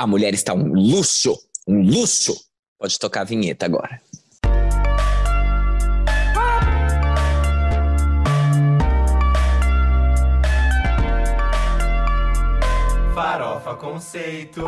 A mulher está um luxo, um luxo. Pode tocar a vinheta agora. Farofa Conceito.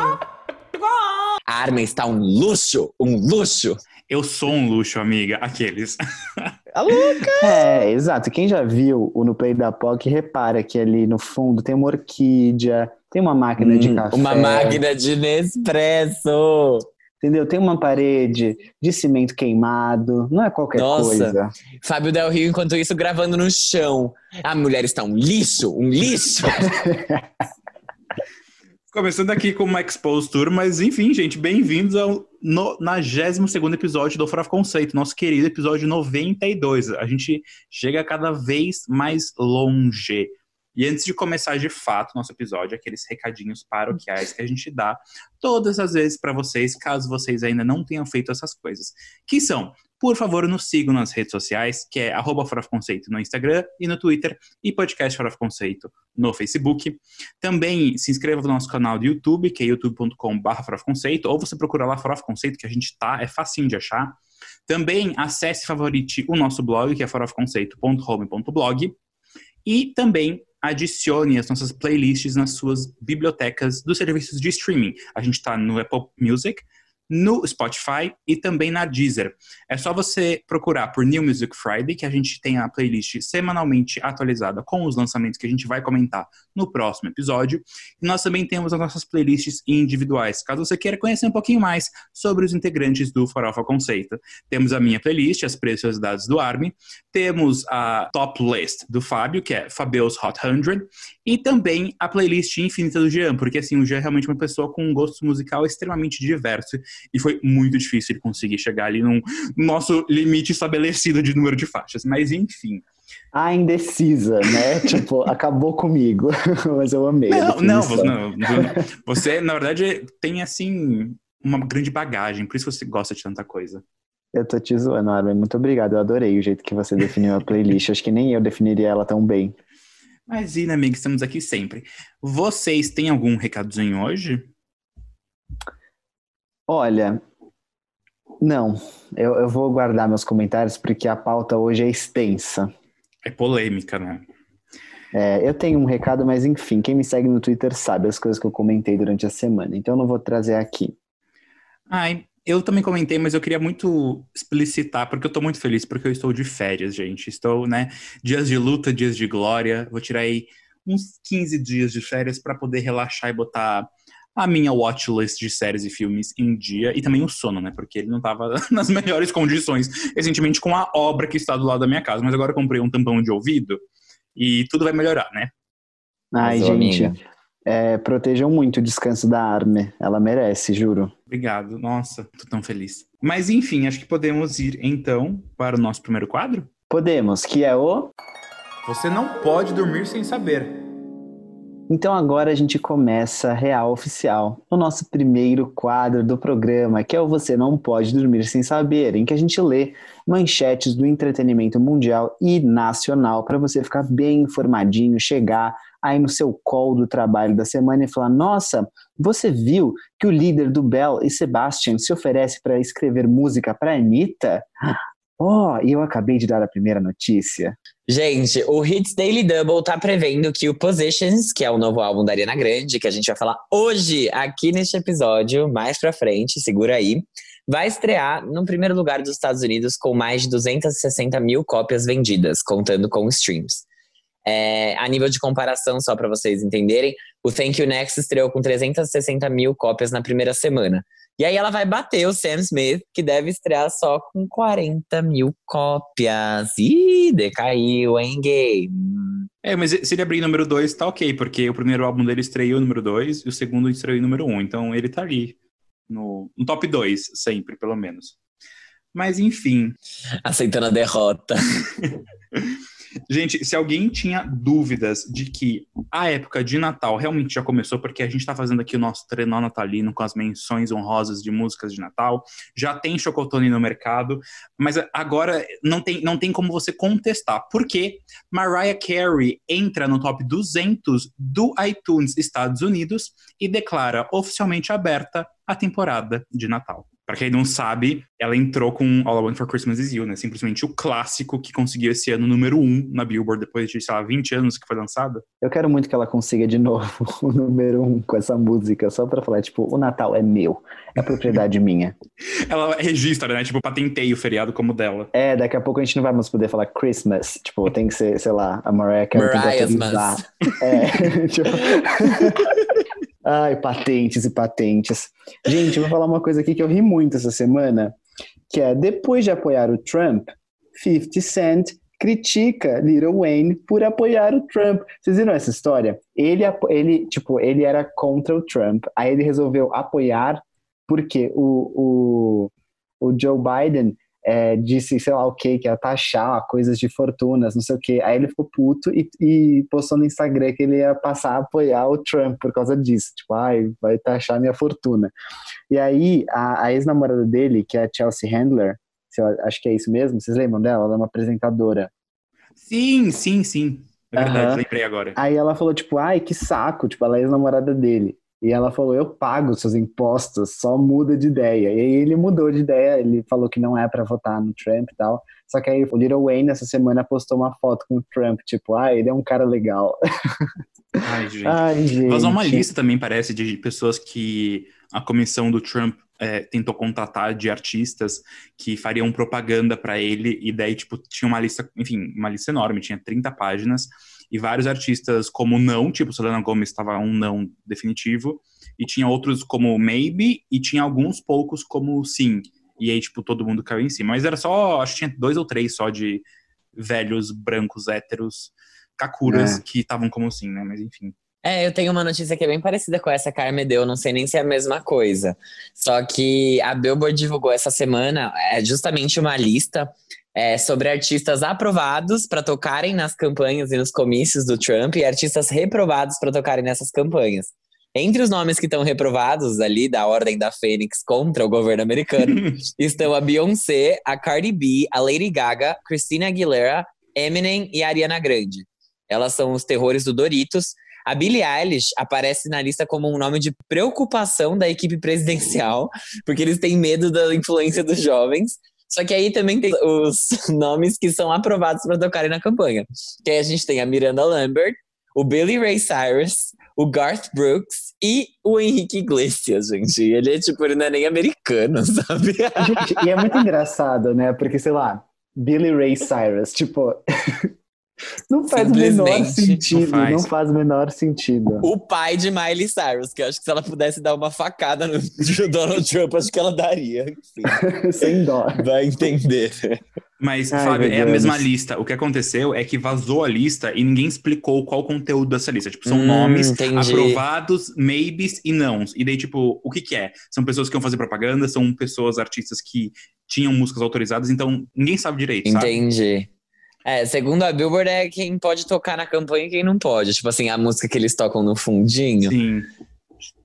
A arma está um luxo, um luxo. Eu sou um luxo, amiga. Aqueles. A louca! É, exato. Quem já viu o No Play da POC, repara que ali no fundo tem uma orquídea, tem uma máquina de Hum, café. Uma máquina de Nespresso. Entendeu? Tem uma parede de cimento queimado. Não é qualquer Nossa. coisa. Fábio Del Rio, enquanto isso, gravando no chão. A mulher está um lixo, um lixo. Começando aqui com uma Expose Tour, mas enfim, gente, bem-vindos ao 92 episódio do Farofa Conceito, nosso querido episódio 92. A gente chega cada vez mais longe. E antes de começar de fato nosso episódio, aqueles recadinhos paroquiais que a gente dá todas as vezes para vocês, caso vocês ainda não tenham feito essas coisas. Que são, por favor, nos sigam nas redes sociais, que é arroba Farofa Conceito no Instagram e no Twitter, e podcast Farofa Conceito no Facebook. Também se inscreva no nosso canal do YouTube, que é youtube.com.br Conceito, ou você procura lá Farofa Conceito, que a gente tá, é facinho de achar. Também acesse e favorite o nosso blog, que é farofconceito.home.blog. E também adicione as nossas playlists nas suas bibliotecas dos serviços de streaming. A gente está no Apple Music, no Spotify e também na Deezer. É só você procurar por New Music Friday, que a gente tem a playlist semanalmente atualizada com os lançamentos que a gente vai comentar no próximo episódio. E nós também temos as nossas playlists individuais, caso você queira conhecer um pouquinho mais sobre os integrantes do Farofa Conceito. Temos a minha playlist, as preciosidades do Army, temos a top list do Fábio, que é Fabio's Hot 100, e também a playlist infinita do Jean, porque assim, o Jean é realmente uma pessoa com um gosto musical extremamente diverso e foi muito difícil ele conseguir chegar ali no nosso limite estabelecido de número de faixas. Mas enfim. A indecisa, né? tipo, acabou comigo. Mas eu amei. Não, não, não, você, na verdade, tem assim uma grande bagagem, por isso você gosta de tanta coisa. Eu tô te zoando, Armin. Muito obrigado. Eu adorei o jeito que você definiu a playlist. Acho que nem eu definiria ela tão bem. Mas e, né, amiga, estamos aqui sempre. Vocês têm algum recadozinho hoje? Olha, não. Eu, eu vou guardar meus comentários porque a pauta hoje é extensa. É polêmica, né? É, eu tenho um recado, mas enfim, quem me segue no Twitter sabe as coisas que eu comentei durante a semana. Então eu não vou trazer aqui. Ai, eu também comentei, mas eu queria muito explicitar, porque eu tô muito feliz, porque eu estou de férias, gente. Estou, né, dias de luta, dias de glória. Vou tirar aí uns 15 dias de férias para poder relaxar e botar a minha watchlist de séries e filmes em dia e também o sono, né? Porque ele não tava nas melhores condições recentemente com a obra que está do lado da minha casa, mas agora eu comprei um tampão de ouvido e tudo vai melhorar, né? Ai, Arrasou, gente, é, protejam muito o descanso da Arme. Ela merece, juro. Obrigado. Nossa, tô tão feliz. Mas enfim, acho que podemos ir então para o nosso primeiro quadro. Podemos, que é o. Você não pode dormir sem saber. Então agora a gente começa real oficial, o nosso primeiro quadro do programa, que é o Você Não Pode Dormir Sem Saber, em que a gente lê manchetes do entretenimento mundial e nacional para você ficar bem informadinho, chegar aí no seu call do trabalho da semana e falar: Nossa, você viu que o líder do Bell e Sebastian se oferece para escrever música para Anitta? Oh, e eu acabei de dar a primeira notícia. Gente, o Hits Daily Double tá prevendo que o Positions, que é o novo álbum da Ariana Grande, que a gente vai falar hoje aqui neste episódio, mais pra frente, segura aí, vai estrear no primeiro lugar dos Estados Unidos com mais de 260 mil cópias vendidas, contando com streams. É, a nível de comparação, só para vocês entenderem, o Thank You Next estreou com 360 mil cópias na primeira semana. E aí ela vai bater o Sam Smith, que deve estrear só com 40 mil cópias. Ih, decaiu, hein, gay? É, mas se ele abrir número 2, tá ok, porque o primeiro álbum dele estreou número 2 e o segundo estreou número 1. Um, então ele tá ali no, no top 2, sempre, pelo menos. Mas enfim. Aceitando a derrota. Gente, se alguém tinha dúvidas de que a época de Natal realmente já começou, porque a gente tá fazendo aqui o nosso trenó natalino com as menções honrosas de músicas de Natal, já tem chocotone no mercado, mas agora não tem, não tem como você contestar, porque Mariah Carey entra no top 200 do iTunes Estados Unidos e declara oficialmente aberta a temporada de Natal. Pra quem não sabe, ela entrou com All I Want for Christmas Is You, né? Simplesmente o clássico que conseguiu esse ano número um na Billboard depois de, sei lá, 20 anos que foi lançado. Eu quero muito que ela consiga de novo o número um com essa música, só pra falar, tipo, o Natal é meu, é propriedade minha. Ela registra, né? Tipo, patentei o feriado como dela. É, daqui a pouco a gente não vai mais poder falar Christmas, tipo, tem que ser, sei lá, a Mariah Carey Mariah's. É, tipo... Ai, patentes e patentes. Gente, eu vou falar uma coisa aqui que eu ri muito essa semana, que é, depois de apoiar o Trump, 50 Cent critica Lil Wayne por apoiar o Trump. Vocês viram essa história? Ele, ele, tipo, ele era contra o Trump, aí ele resolveu apoiar porque o, o, o Joe Biden é, disse, sei lá o que, que ia taxar coisas de fortunas, não sei o que. Aí ele ficou puto e, e postou no Instagram que ele ia passar a apoiar o Trump por causa disso. Tipo, ai, vai taxar minha fortuna. E aí, a, a ex-namorada dele, que é a Chelsea Handler, acho que é isso mesmo, vocês lembram dela? Ela é uma apresentadora. Sim, sim, sim. É verdade, Aham. lembrei agora. Aí ela falou, tipo, ai, que saco, tipo, ela é ex-namorada dele. E ela falou, eu pago seus impostos, só muda de ideia. E aí ele mudou de ideia, ele falou que não é pra votar no Trump e tal. Só que aí o Little Wayne essa semana postou uma foto com o Trump, tipo, ah, ele é um cara legal. Ai, gente. Ai, gente. Vazou uma lista também, parece, de pessoas que a comissão do Trump é, tentou contatar de artistas que fariam propaganda pra ele, e daí, tipo, tinha uma lista, enfim, uma lista enorme, tinha 30 páginas, e vários artistas como não, tipo, Selena Gomez estava um não definitivo, e tinha outros como maybe, e tinha alguns poucos como sim. E aí, tipo, todo mundo caiu em cima. Mas era só, acho que tinha dois ou três só de velhos, brancos, héteros, kakuras, É. que estavam como sim, né? Mas enfim. É, eu tenho uma notícia que é bem parecida com essa que a Carmen deu, não sei nem se é a mesma coisa. Só que a Billboard divulgou essa semana é justamente uma lista é, sobre artistas aprovados para tocarem nas campanhas e nos comícios do Trump e artistas reprovados para tocarem nessas campanhas. Entre os nomes que estão reprovados ali da Ordem da Fênix contra o governo americano estão a Beyoncé, a Cardi B, a Lady Gaga, Christina Aguilera, Eminem e a Ariana Grande. Elas são os terrores do Doritos. A Billie Eilish aparece na lista como um nome de preocupação da equipe presidencial, porque eles têm medo da influência dos jovens. Só que aí também tem os nomes que são aprovados para tocarem na campanha. Que aí a gente tem a Miranda Lambert, o Billy Ray Cyrus, o Garth Brooks e o Henrique Iglesias, gente. Ele é tipo, ele não é nem americano, sabe? Gente, e é muito engraçado, né? Porque, sei lá, Billy Ray Cyrus, tipo. não faz o menor sentido. não faz. Não faz o menor sentido. o pai de Miley Cyrus, que eu acho que se ela pudesse dar uma facada no Donald Trump, acho que ela daria. Sem dó. vai entender. Mas, Ai, Fábio, é a mesma lista. O que aconteceu é que vazou a lista e ninguém explicou qual o conteúdo dessa lista. Tipo, são Hum, nomes entendi. aprovados, maybes e nãos. E daí, tipo, o que que é? São pessoas que vão fazer propaganda, são pessoas, artistas que tinham músicas autorizadas, então ninguém sabe direito, sabe? É, segundo a Billboard, é quem pode tocar na campanha e quem não pode. Tipo assim, a música que eles tocam no fundinho. Sim.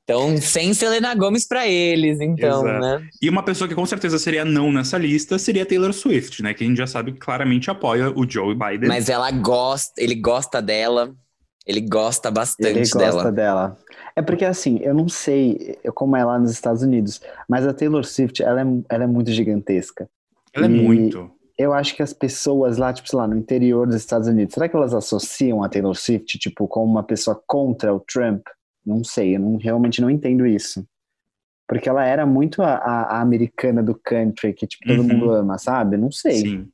Então, sem Selena Gomes pra eles, então, Exato. né? E uma pessoa que com certeza seria não nessa lista seria Taylor Swift, né? Que a gente já sabe que claramente apoia o Joe Biden. Mas ela gosta, ele gosta dela. Ele gosta bastante Ele gosta dela. dela. É porque, assim, eu não sei como é lá nos Estados Unidos, mas a Taylor Swift, ela é, ela é muito gigantesca. Ela é E- muito. Eu acho que as pessoas lá, tipo, sei lá, no interior dos Estados Unidos, será que elas associam a Taylor Swift, tipo, como uma pessoa contra o Trump? Não sei, eu não, realmente não entendo isso. Porque ela era muito a, a- a americana do country, que, tipo, todo Uhum. mundo ama, sabe? Não sei. Sim.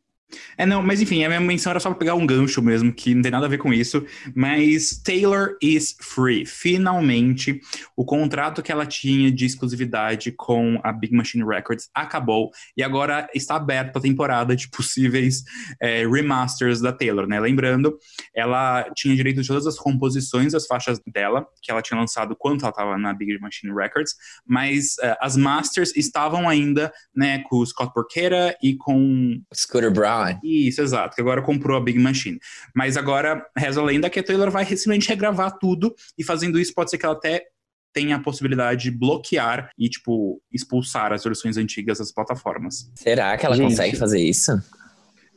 É, não, mas enfim, a minha menção era só pra pegar um gancho mesmo, que não tem nada a ver com isso. Mas Taylor is free. Finalmente, o contrato que ela tinha de exclusividade com a Big Machine Records acabou. E agora está aberta a temporada de possíveis é, remasters da Taylor, né? Lembrando, ela tinha direito de todas as composições das faixas dela, que ela tinha lançado quando ela estava na Big Machine Records, mas é, as masters estavam ainda, né, com o Scott Porchetta e com Scooter Braun. Isso, exato, que agora comprou a Big Machine. Mas agora, reza a lenda que a Taylor vai simplesmente regravar tudo, e fazendo isso pode ser que ela até tenha a possibilidade de bloquear e, tipo, expulsar as versões antigas das plataformas. Será que ela Gente. consegue fazer isso?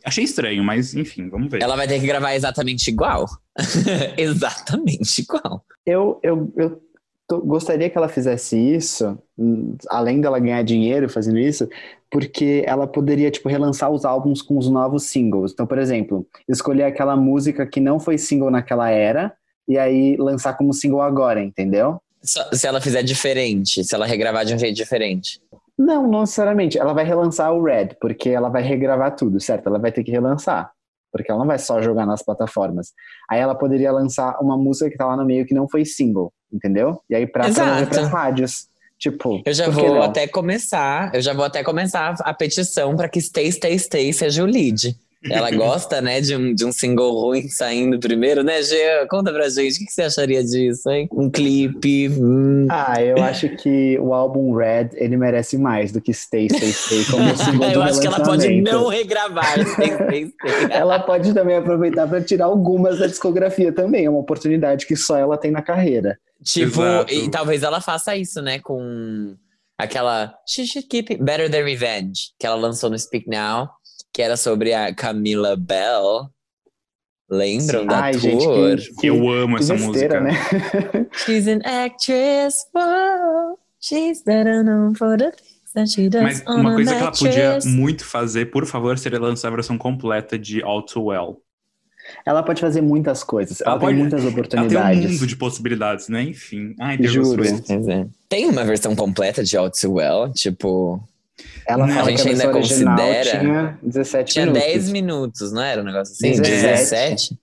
Achei estranho, mas enfim, vamos ver. Ela vai ter que gravar exatamente igual. exatamente igual. Eu, eu, eu tô- gostaria que ela fizesse isso, hum, além dela ganhar dinheiro fazendo isso, porque ela poderia, tipo, relançar os álbuns com os novos singles. Então, por exemplo, escolher aquela música que não foi single naquela era, e aí lançar como single agora, entendeu? Se ela fizer diferente, se ela regravar de um jeito diferente. Não, não necessariamente. Ela vai relançar o Red, porque ela vai regravar tudo, certo? Ela vai ter que relançar. Porque ela não vai só jogar nas plataformas. Aí ela poderia lançar uma música que tá lá no meio que não foi single, entendeu? E aí pra promover pras rádios. Tipo, Eu já vou não? até começar, eu já vou até começar a petição para que Stay, Stay, Stay seja o lead. Ela gosta, né, de um, de um single ruim saindo primeiro, né, Jean? Conta pra gente, o que, você acharia disso, hein? Um clipe. hum. Ah, eu acho que o álbum Red, ele merece mais do que Stay, Stay, Stay como single eu acho que ela pode não regravar Stay, Stay, Stay. Ela pode também aproveitar para tirar algumas da discografia também. É uma oportunidade que só ela tem na carreira. Tipo, Exato. e talvez ela faça isso, né, com aquela She Should Keep It Better Than Revenge, que ela lançou no Speak Now, que era sobre a Camila Bell. Lembram Sim. da Ai, tour? gente, que- que- Eu amo Que essa besteira, música. né? She's an actress, whoa. She's better known for the things that she does Mas on uma a coisa que ela podia muito fazer, por favor, seria lançar a versão completa de All Too Well. Ela pode fazer muitas coisas. Ela, Ela tem pode- muitas Ela tem um oportunidades. mundo de possibilidades, né? Enfim. Ai, Deus Juro. É. Tem uma versão completa de All Too Well, tipo, Ela Não, fala a gente ainda considera- tinha 17 tinha minutos. 10 minutos, não era um negócio assim? 17. 17?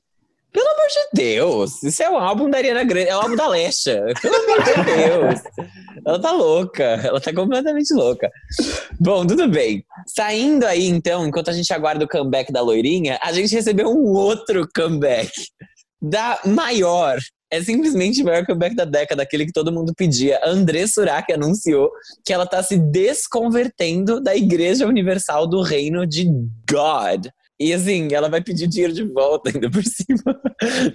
Pelo amor de Deus, isso é um álbum da Ariana Grande, é o álbum da Lesha. Pelo amor de Deus. Ela tá louca, ela tá completamente louca. Bom, tudo bem. Saindo aí, então, enquanto a gente aguarda o comeback da loirinha, a gente recebeu um outro comeback da maior. É simplesmente o maior comeback da década, aquele que todo mundo pedia. André Surak anunciou que ela tá se desconvertendo da Igreja Universal do Reino de God. E assim, ela vai pedir dinheiro de volta ainda por cima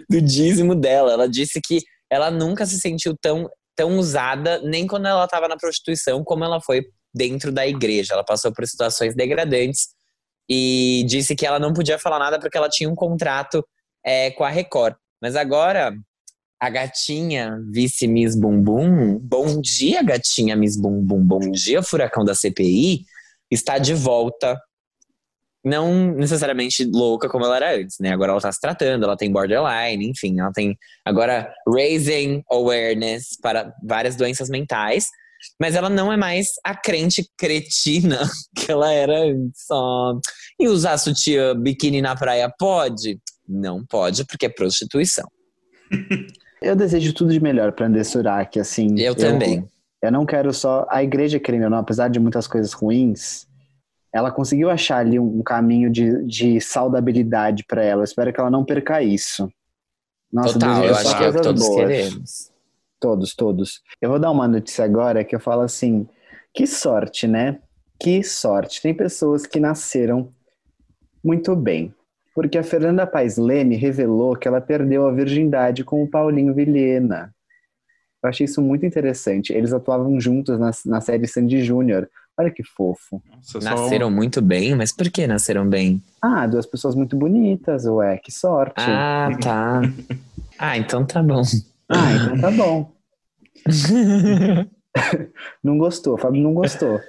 do dízimo dela. Ela disse que ela nunca se sentiu tão, tão usada, nem quando ela estava na prostituição, como ela foi dentro da igreja. Ela passou por situações degradantes e disse que ela não podia falar nada porque ela tinha um contrato é, com a Record. Mas agora, a gatinha vice Miss Bumbum, bom dia, gatinha Miss Bumbum, bom dia, furacão da CPI, está de volta. Não necessariamente louca como ela era antes, né? Agora ela tá se tratando, ela tem borderline, enfim, ela tem agora raising awareness para várias doenças mentais, mas ela não é mais a crente cretina que ela era antes. E usar sutiã biquíni na praia pode? Não pode, porque é prostituição. Eu desejo tudo de melhor pra André Surak, assim. Eu também. Eu não quero só. A igreja, querendo ou não, apesar de muitas coisas ruins, ela conseguiu achar ali um, caminho de, de saudabilidade pra ela. Eu espero que ela não perca isso. Nossa, Total, eu acho que é o que todos boas. queremos. Todos, todos. Eu vou dar uma notícia agora que eu falo assim: que sorte, né? Que sorte. Tem pessoas que nasceram muito bem. Porque a Fernanda Paes Leme revelou que ela perdeu a virgindade com o Paulinho Vilhena. Eu achei isso muito interessante. Eles atuavam juntos na, na série Sandy Júnior. Olha que fofo. Nossa, só- Nasceram muito bem, mas por que nasceram bem? Ah, duas pessoas muito bonitas, ué, que sorte. Ah, tá. Ah, então tá bom. Ah, então tá bom. Não gostou, Fábio não gostou.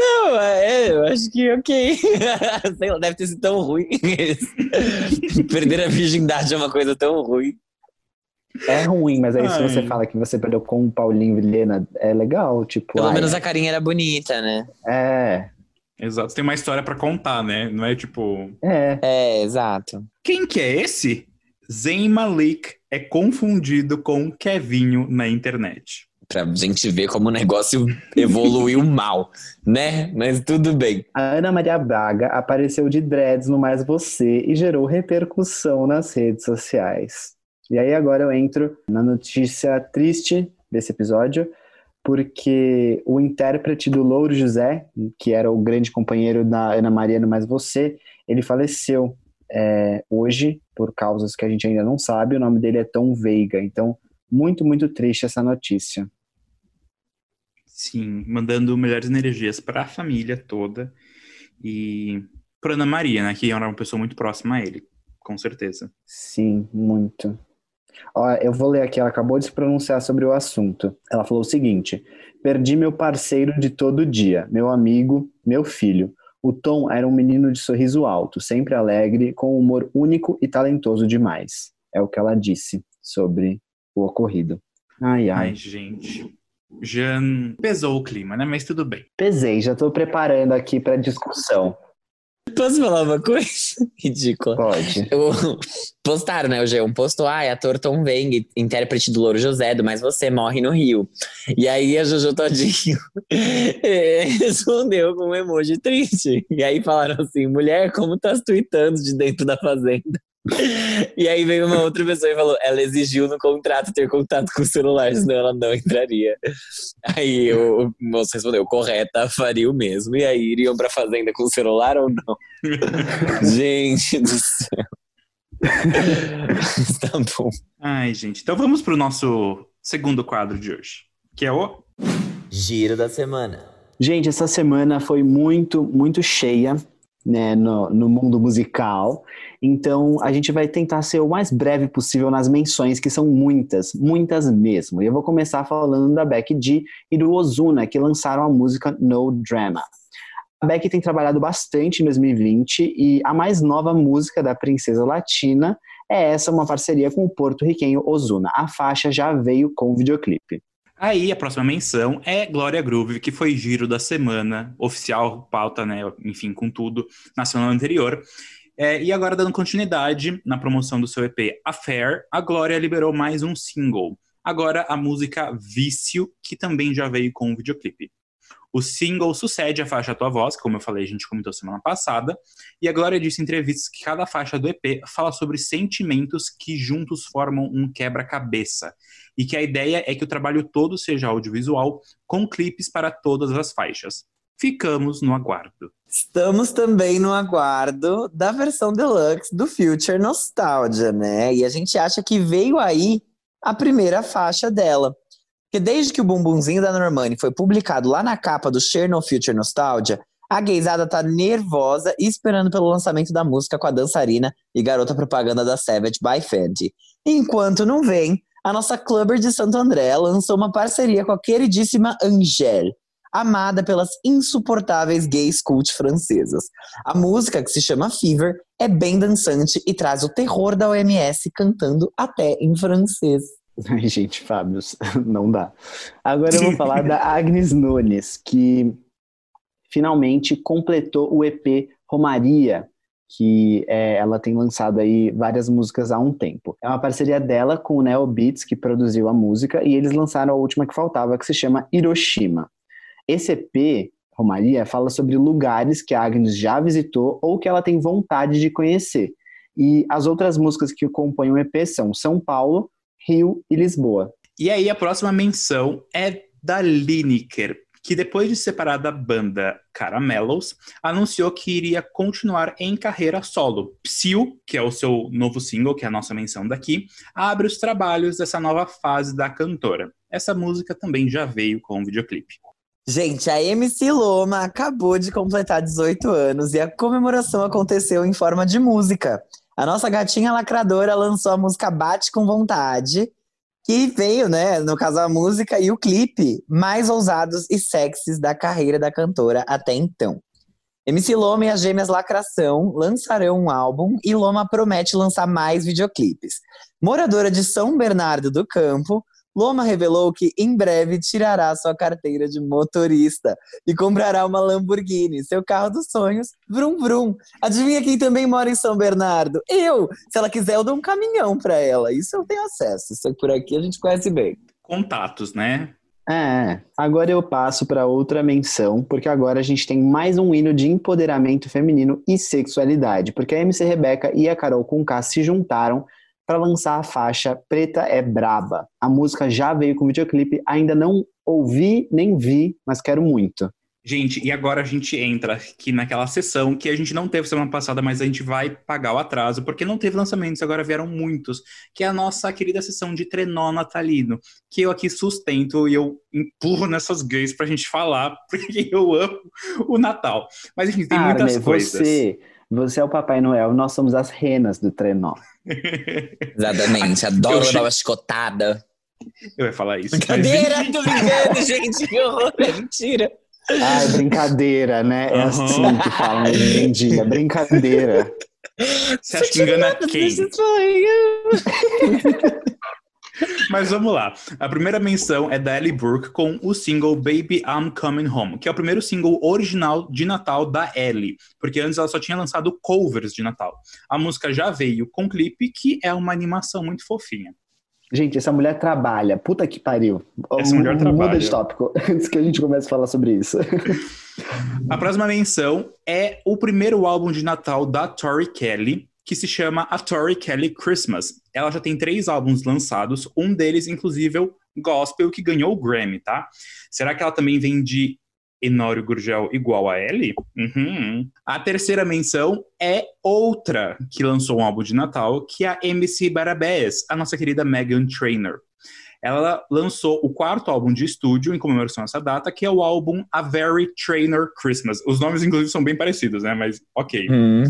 Não, é, eu acho que ok. Sei lá, deve ter sido tão ruim. Perder a virgindade é uma coisa tão ruim. É ruim, mas aí se Ai. você fala que você perdeu com o Paulinho Vilhena, é legal, tipo. Pelo ai, menos a carinha era bonita, né? É, Exato, tem uma história pra contar, né? Não é tipo. é. É, exato. Quem que é esse? Zayn Malik é confundido com Kevinho na internet. Pra gente ver como o negócio evoluiu mal, né? Mas tudo bem. A Ana Maria Braga apareceu de dreads no Mais Você e gerou repercussão nas redes sociais. E aí agora eu entro na notícia triste desse episódio, porque o intérprete do Louro José, que era o grande companheiro da Ana Maria no Mais Você, ele faleceu é, hoje, por causas que a gente ainda não sabe, o nome dele é Tom Veiga. Então, muito, muito triste essa notícia. Sim, mandando melhores energias para a família toda e para Ana Maria, né, que era uma pessoa muito próxima a ele, com certeza. Sim, muito. Ó, eu vou ler aqui, ela acabou de se pronunciar sobre o assunto. Ela falou o seguinte: Perdi meu parceiro de todo dia, meu amigo, meu filho. O Tom era um menino de sorriso alto, sempre alegre, com humor único e talentoso demais. É o que ela disse sobre o ocorrido. Ai, ai. Ai, gente. Já pesou o clima, né? Mas tudo bem. Pesei, já tô preparando aqui pra discussão. Posso falar uma coisa? Ridícula. Pode. O- Postaram, né? O G1 postou, ai, ator Tom Veng, intérprete do Louro José, do Mas Você Morre no Rio. E aí a Jojo Todinho eh, respondeu com um emoji triste. E aí falaram assim, mulher, como tá tweetando de dentro da fazenda? E aí veio uma outra pessoa e falou, ela exigiu no contrato ter contato com o celular, senão ela não entraria. Aí o, moço respondeu, correta, faria o mesmo. E aí iriam pra fazenda com o celular ou não? Gente do céu. tá bom. Ai, gente. Então vamos pro nosso segundo quadro de hoje, que é o Giro da semana. Gente, essa semana foi muito, muito cheia né, no, no mundo musical. Então, a gente vai tentar ser o mais breve possível nas menções, que são muitas, muitas mesmo. E eu vou começar falando da Becky G e do Ozuna, que lançaram a música No Drama. A Becky tem trabalhado bastante em 2020 e a mais nova música da princesa latina é essa, uma parceria com o porto-riquenho Ozuna. A faixa já veio com videoclipe. Aí a próxima menção é Glória Groove, que foi giro da semana, oficial, pauta, né? Enfim, com tudo, na semana anterior. É, e agora, dando continuidade na promoção do seu EP Affair, a Glória liberou mais um single. Agora a música Vício, que também já veio com um videoclipe. O single sucede a faixa Tua Voz, como eu falei, a gente comentou semana passada, e a Glória disse em entrevistas que cada faixa do EP fala sobre sentimentos que juntos formam um quebra-cabeça, e que a ideia é que o trabalho todo seja audiovisual, com clipes para todas as faixas. Ficamos no aguardo. Estamos também no aguardo da versão deluxe do Future Nostalgia, né? E a gente acha que veio aí a primeira faixa dela. Porque desde que o bumbumzinho da Normani foi publicado lá na capa do Share No Future Nostalgia, a gaysada tá nervosa e esperando pelo lançamento da música com a dançarina e garota propaganda da Savage by Fenty. Enquanto não vem, a nossa clubber de Santo André lançou uma parceria com a queridíssima Angèle, amada pelas insuportáveis gays cult francesas. A música, que se chama Fever, é bem dançante e traz o terror da OMS cantando até em francês. Ai, gente, Fábio, não dá. Agora eu vou falar da Agnes Nunes, que finalmente completou o EP Romaria, que é, ela tem lançado aí várias músicas há um tempo. É uma parceria dela com o Neo Beats, que produziu a música, e eles lançaram a última que faltava, que se chama Hiroshima. Esse EP, Romaria, fala sobre lugares que a Agnes já visitou ou que ela tem vontade de conhecer. E as outras músicas que compõem o EP são São Paulo, Rio e Lisboa. E aí a próxima menção é da Lineker, que depois de separar da banda Caramelos, anunciou que iria continuar em carreira solo. Psyu, que é o seu novo single, que é a nossa menção daqui, abre os trabalhos dessa nova fase da cantora. Essa música também já veio com o videoclipe. Gente, a MC Loma acabou de completar 18 anos e a comemoração aconteceu em forma de música. A nossa gatinha lacradora lançou a música Bate com Vontade, que veio, né, no caso a música e o clipe mais ousados e sexys da carreira da cantora até então. MC Loma e as gêmeas Lacração lançarão um álbum e Loma promete lançar mais videoclipes. Moradora de São Bernardo do Campo, Loma revelou que em breve tirará sua carteira de motorista e comprará uma Lamborghini, seu carro dos sonhos, vrum vrum. Adivinha quem também mora em São Bernardo? Eu! Se ela quiser, eu dou um caminhão para ela. Isso eu tenho acesso. Isso por aqui a gente conhece bem. Contatos, né? É, agora eu passo para outra menção, porque agora a gente tem mais um hino de empoderamento feminino e sexualidade, porque a MC Rebeca e a Carol Conká se juntaram para lançar a faixa Preta é Braba. A música já veio com videoclipe, ainda não ouvi nem vi, mas quero muito. Gente, e agora a gente entra aqui naquela sessão que a gente não teve semana passada, mas a gente vai pagar o atraso, porque não teve lançamentos, agora vieram muitos, que é a nossa querida sessão de trenó natalino, que eu aqui sustento e eu empurro nessas gays pra gente falar, porque eu amo o Natal. Mas enfim, tem Armin, muitas coisas. Você, você é o Papai Noel, nós somos as renas do trenó. Exatamente, adoro uma che- nova chicotada. Eu ia falar isso. mas Brincadeira, enfim. tô brincando, gente, que horror, é mentira. Ai, brincadeira, né? É Aham. assim que falam hoje em dia, brincadeira. Você acha que engana quem? This is for you. Mas vamos lá. A primeira menção é da Ellie Brooke com o single Baby I'm Coming Home, que é o primeiro single original de Natal da Ellie, porque antes ela só tinha lançado covers de Natal. A música já veio com clipe, que é uma animação muito fofinha. Gente, essa mulher trabalha. Puta que pariu. Essa mulher Muda trabalha. de tópico, antes que a gente comece a falar sobre isso. A próxima menção é o primeiro álbum de Natal da Tori Kelly, que se chama A Tori Kelly Christmas. Ela já tem três álbuns lançados, um deles, inclusive, é o Gospel, que ganhou o Grammy, tá? Será que ela também vem de Enório Gurgel igual a Ellie? Uhum. A terceira menção é outra que lançou um álbum de Natal, que é a MC Barabés, a nossa querida Megan Trainor. Ela lançou o quarto álbum de estúdio em comemoração a essa data, que é o álbum A Very Trainer Christmas. Os nomes, inclusive, são bem parecidos, né? Mas ok. Hum.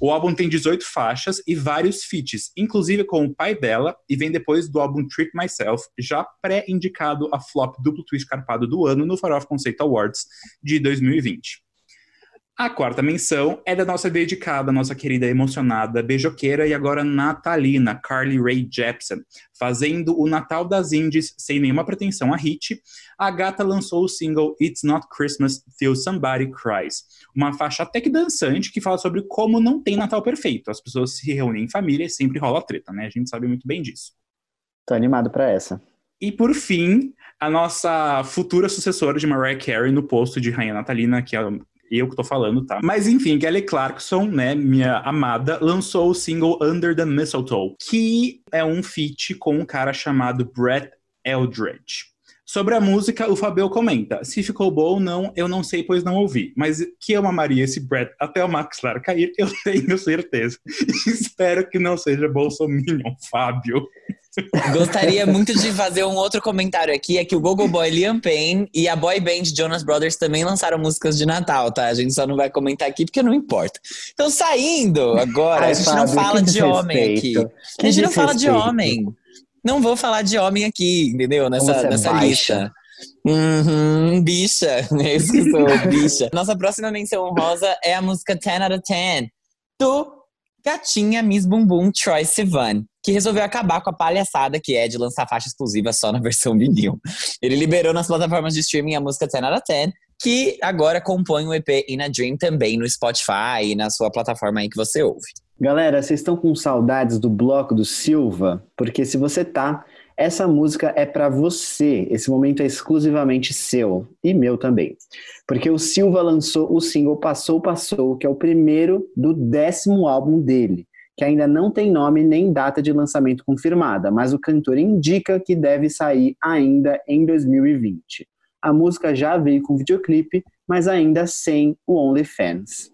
O álbum tem 18 faixas e vários feats, inclusive com o pai dela, e vem depois do álbum Treat Myself, já pré-indicado a flop duplo twist carpado do ano no Farofa Conceito Awards de 2020. A quarta menção é da nossa dedicada, nossa querida emocionada, beijoqueira e agora natalina, Carly Rae Jepsen. Fazendo o Natal das Indies sem nenhuma pretensão a hit, a gata lançou o single It's Not Christmas Till Somebody Cries. Uma faixa até que dançante que fala sobre como não tem Natal perfeito. As pessoas se reúnem em família e sempre rola treta, né? A gente sabe muito bem disso. Tô animado pra essa. E por fim, a nossa futura sucessora de Mariah Carey no posto de Rainha Natalina, que é eu que tô falando, tá? Mas enfim, Kelly Clarkson, né, minha amada, lançou o single Under the Mistletoe, que é um feat com um cara chamado Brett Eldredge. Sobre a música, o Fabio comenta: se ficou bom ou não, eu não sei, pois não ouvi. Mas que eu amaria esse Brett até o Max Lara cair, eu tenho certeza. Espero que não seja Bolsominion, Fábio. Gostaria muito de fazer um outro comentário aqui, é que o Gogo Boy Liam Payne e a boy band Jonas Brothers também lançaram músicas de Natal, tá? A gente só não vai comentar aqui porque não importa. Então, saindo agora, Ai, a gente Fábio, não fala que de homem aqui. desrespeito. A gente Que não fala de homem. Não vou falar de homem aqui, entendeu? Nessa, é nessa baixa. lista. Uhum, bicha. Isso que sou, bicha. Nossa próxima menção honrosa é a música 10 out of 10 do gatinha Miss Bumbum Troy Sivan, que resolveu acabar com a palhaçada que é de lançar faixa exclusiva só na versão vinil. Ele liberou nas plataformas de streaming a música 10 out of 10, que agora compõe o EP In a Dream também no Spotify e na sua plataforma aí que você ouve. Galera, vocês estão com saudades do bloco do Silva? Porque se você tá, essa música é pra você. Esse momento é exclusivamente seu e meu também. Porque o Silva lançou o single Passou Passou, que é o primeiro do décimo álbum dele, que ainda não tem nome nem data de lançamento confirmada, mas o cantor indica que deve sair ainda em 2020. A música já veio com videoclipe, mas ainda sem o OnlyFans.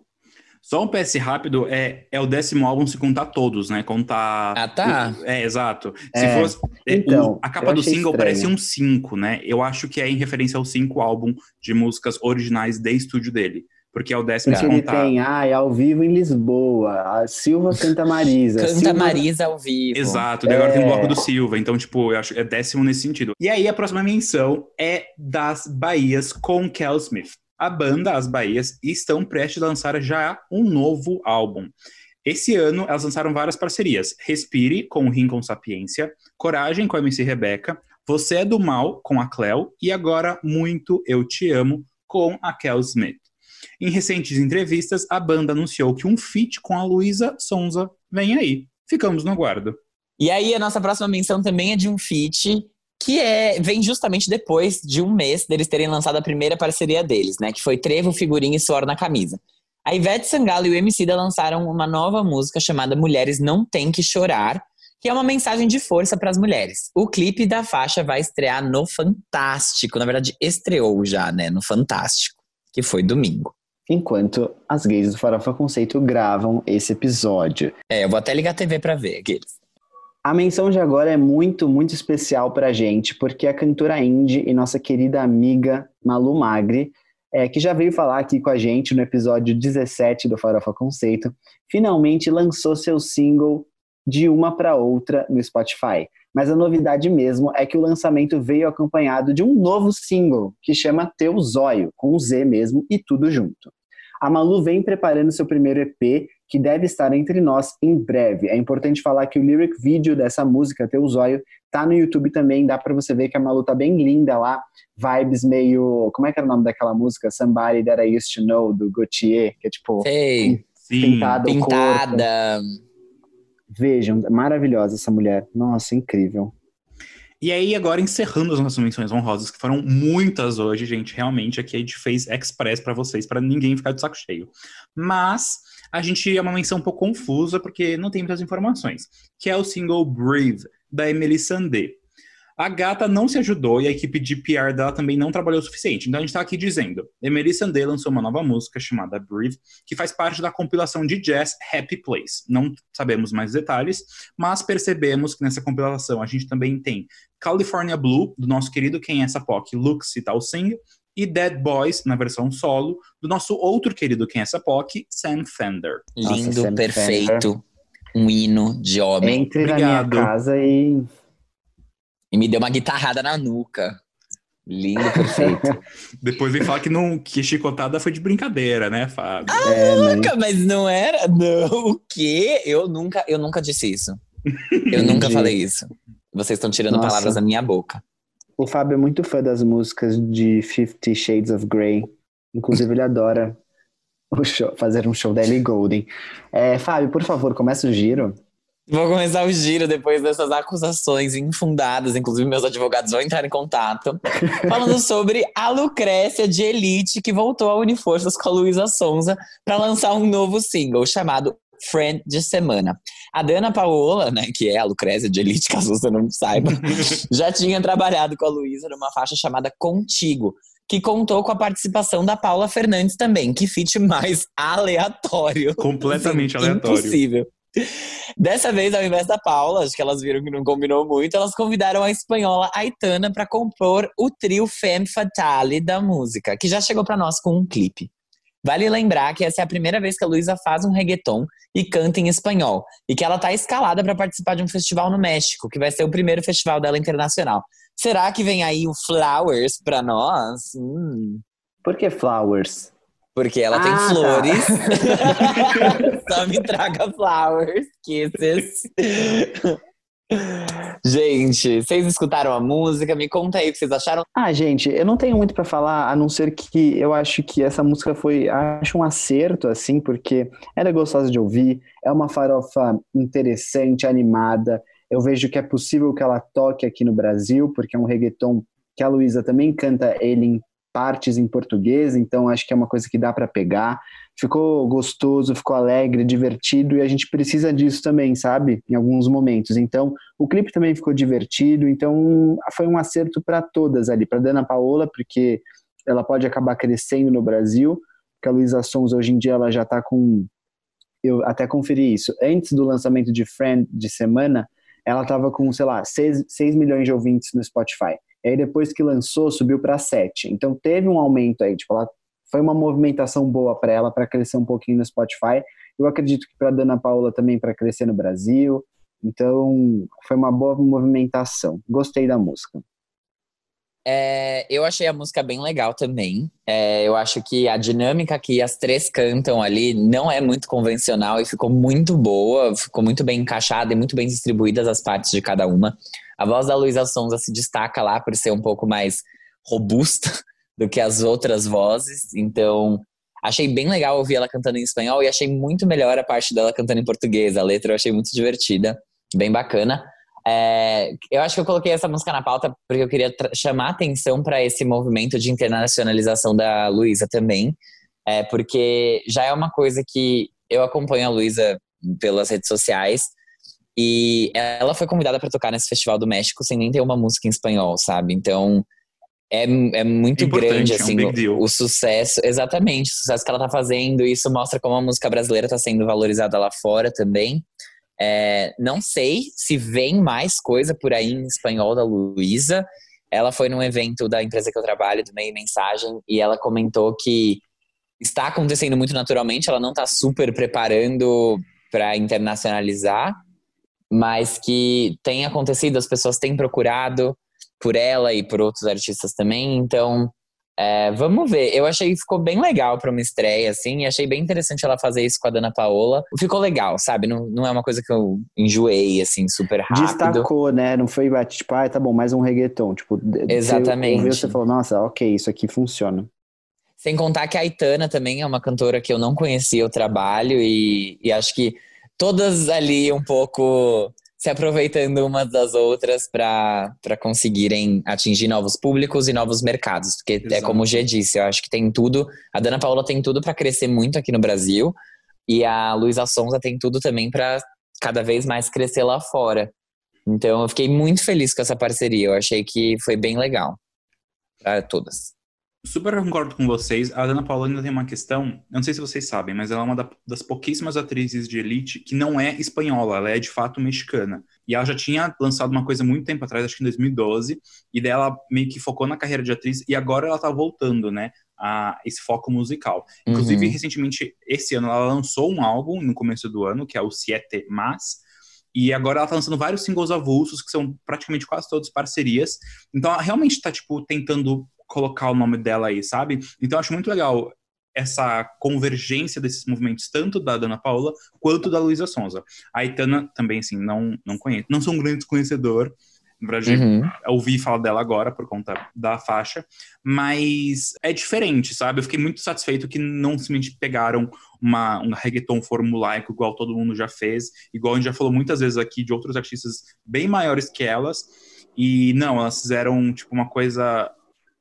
Só um PS rápido, é, é o décimo álbum se contar todos, né? Contar. Ah, tá. o- é, exato. Se É, fosse. é, então, o- a capa do single estranho. parece um 5, né? Eu acho que é em referência ao cinco álbum de músicas originais de estúdio dele. Porque é o décimo Porque ele contar. tem, ai, ao vivo em Lisboa, a Silva canta Marisa. Canta Silva... Marisa ao vivo. Exato, daí agora tem o É. bloco do Silva, então, tipo, eu acho é décimo nesse sentido. E aí, a próxima menção é das Bahias com Kel Smith. A banda, as Bahias, estão prestes a lançar já um novo álbum. Esse ano, elas lançaram várias parcerias. Respire, com o Rincon Sapiência, Coragem, com a MC Rebeca, Você é do Mal, com a Cleo, e agora Muito Eu Te Amo, com a Kel Smith. Em recentes entrevistas, a banda anunciou que um feat com a Luísa Sonza vem aí. Ficamos no aguardo. E aí, a nossa próxima menção também é de um feat que é, vem justamente depois de um mês deles terem lançado a primeira parceria deles, né? Que foi Trevo, Figurinha e Suor na Camisa. A Ivete Sangalo e o MC da lançaram uma nova música chamada Mulheres Não Tem Que Chorar, que é uma mensagem de força para as mulheres. O clipe da faixa vai estrear no Fantástico, na verdade estreou já, né, no Fantástico, que foi domingo. Enquanto as gays do Farofa Conceito gravam esse episódio. É, eu vou até ligar a TV para ver aqueles. A menção de agora é muito, muito especial pra gente, porque a cantora indie e nossa querida amiga Malu Magri, é, que já veio falar aqui com a gente no episódio 17 do Farofa Conceito, finalmente lançou seu single de uma para outra no Spotify. Mas a novidade mesmo é que o lançamento veio acompanhado de um novo single que chama Teu Zóio, com um Z mesmo e tudo junto. A Malu vem preparando seu primeiro EP, que deve estar entre nós em breve. É importante falar que o lyric video dessa música, Teu Zóio, tá no YouTube também, dá para você ver que a Malu tá bem linda lá, vibes meio, como é que era o nome daquela música? Somebody That I Used to Know, do Gautier, que é tipo... Sei. Pintada, o corpo. Vejam, maravilhosa essa mulher. Nossa, incrível. E aí, agora encerrando as nossas menções honrosas, que foram muitas hoje, gente. Realmente, aqui a gente fez express para vocês, para ninguém ficar de saco cheio. Mas a gente é uma menção um pouco confusa, porque não tem muitas informações. Que é o single Breathe, da Emily Sandé. A gata não se ajudou e a equipe de PR dela também não trabalhou o suficiente. Então a gente tá aqui dizendo: Emily Sandé lançou uma nova música chamada Breathe, que faz parte da compilação de jazz Happy Place. Não sabemos mais detalhes, mas percebemos que nessa compilação a gente também tem California Blue, do nosso querido Quem é essa POC, Lux Tal Singh, e Dead Boys, na versão solo, do nosso outro querido Quem é essa POC, Sam Fender. Nossa, Lindo, Sam perfeito. Um hino de homem. Entre na minha Obrigado. casa e E me deu uma guitarrada na nuca. Lindo, perfeito. Depois vem falar que, não, que chicotada foi de brincadeira, né, Fábio? é, né? Nunca, mas não era. Não, o quê? Eu nunca, eu nunca disse isso. Eu nunca falei isso. Vocês estão tirando Nossa. palavras da minha boca. O Fábio é muito fã das músicas de Fifty Shades of Grey. Inclusive, ele adora o show- fazer um show da Ellie Goulding. É, Fábio, por favor, começa o giro. Vou começar o giro depois dessas acusações infundadas. Inclusive, meus advogados vão entrar em contato. Falando sobre a Lucrécia de Elite, que voltou a unir forças com a Luísa Sonza para lançar um novo single chamado Friend de Semana. A Dana Paola, né, que é a Lucrécia de Elite, caso você não saiba, já tinha trabalhado com a Luísa numa faixa chamada Contigo, que contou com a participação da Paula Fernandes também. Que feat mais aleatório. Completamente Assim, aleatório. Impossível. Dessa vez, ao invés da Paula, acho que elas viram que não combinou muito, elas convidaram a espanhola Aitana para compor o trio Femme Fatale da música, que já chegou para nós com um clipe. Vale lembrar que essa é a primeira vez que a Luísa faz um reggaeton e canta em espanhol, e que ela tá escalada para participar de um festival no México, que vai ser o primeiro festival dela internacional. Será que vem aí o Flowers para nós? Hum. Por que Flowers? Porque ela tem Ah, tá. flores. Só me traga flowers, kisses. Gente, vocês escutaram a música? Me conta aí o que vocês acharam. Ah, gente, eu não tenho muito pra falar, a não ser que eu acho que essa música foi, acho um acerto, assim, porque ela é gostosa de ouvir, é uma farofa interessante, animada. Eu vejo que é possível que ela toque aqui no Brasil, porque é um reggaeton que a Luísa também canta ele em partes em português, então acho que é uma coisa que dá pra pegar. Ficou gostoso, ficou alegre, divertido, e a gente precisa disso também, sabe? Em alguns momentos. Então, o clipe também ficou divertido, então foi um acerto para todas ali, para Dana Paola, porque ela pode acabar crescendo no Brasil, porque a Luísa Sons hoje em dia ela já tá com eu até conferi isso. Antes do lançamento de Friend de semana, ela tava com, sei lá, 6, 6 milhões de ouvintes no Spotify. E aí depois que lançou, subiu para 7. Então teve um aumento aí, tipo, ela foi uma movimentação boa para ela para crescer um pouquinho no Spotify. Eu acredito que para Dana Paola também para crescer no Brasil. Então, foi uma boa movimentação. Gostei da música. É, eu achei a música bem legal também. É, eu acho que a dinâmica que as três cantam ali não é muito convencional e ficou muito boa, ficou muito bem encaixada e muito bem distribuídas as partes de cada uma. A voz da Luísa Sonza se destaca lá por ser um pouco mais robusta do que as outras vozes, então achei bem legal ouvir ela cantando em espanhol e achei muito melhor a parte dela cantando em português. A letra eu achei muito divertida, bem bacana. É, eu acho que eu coloquei essa música na pauta porque eu queria chamar atenção para esse movimento de internacionalização da Luísa também, é, porque já é uma coisa que eu acompanho a Luísa pelas redes sociais E ela foi convidada para tocar nesse Festival do México sem nem ter uma música em espanhol, sabe? Então é, é muito Importante, grande, é um assim, big o, deal. o sucesso. Exatamente, o sucesso que ela tá fazendo. Isso mostra como a música brasileira tá sendo valorizada lá fora também. É, não sei se vem mais coisa por aí em espanhol da Luísa. Ela foi num evento da empresa que eu trabalho, do Meio Mensagem, e ela comentou que está acontecendo muito naturalmente, ela não está super preparando para internacionalizar, mas que tem acontecido, as pessoas têm procurado por ela e por outros artistas também, então é, vamos ver. Eu achei que ficou bem legal para uma estreia, assim, e achei bem interessante ela fazer isso com a Dana Paola. Ficou legal, sabe? Não, não é uma coisa que eu enjoei, assim, super rápido. Destacou, né? Não foi tipo, ah, tá bom, mais um reggaeton. Tipo, Exatamente. Você ouviu, você falou, nossa, ok, isso aqui funciona. Sem contar que a Aitana também é uma cantora que eu não conhecia o trabalho e, e acho que todas ali um pouco se aproveitando umas das outras para conseguirem atingir novos públicos e novos mercados. Porque é Exato. como o G disse, eu acho que tem tudo. A Dana Paola tem tudo para crescer muito aqui no Brasil e a Luísa Sonza tem tudo também para cada vez mais crescer lá fora. Então eu fiquei muito feliz com essa parceria. Eu achei que foi bem legal para todas. Super concordo com vocês. A Ana Paula ainda tem uma questão, eu não sei se vocês sabem, mas ela é uma da- das pouquíssimas atrizes de elite que não é espanhola, ela é de fato mexicana. E ela já tinha lançado uma coisa muito tempo atrás, acho que em 2012, e daí ela meio que focou na carreira de atriz e agora ela tá voltando, né, a esse foco musical. Inclusive, Uhum. recentemente, esse ano, ela lançou um álbum no começo do ano, que é o Siete Mas, e agora ela tá lançando vários singles avulsos, que são praticamente quase todos parcerias. Então ela realmente tá, tipo, tentando colocar o nome dela aí, sabe? Então eu acho muito legal essa convergência desses movimentos, tanto da Dana Paula quanto da Luísa Sonza. A Aitana também, assim, não, não conheço. Não sou um grande conhecedor. Na verdade, Uhum. ouvi falar dela agora por conta da faixa, mas é diferente, sabe? Eu fiquei muito satisfeito que não simplesmente pegaram uma, um reggaeton formulaico igual todo mundo já fez, igual a gente já falou muitas vezes aqui de outros artistas bem maiores que elas, e não, elas fizeram tipo uma coisa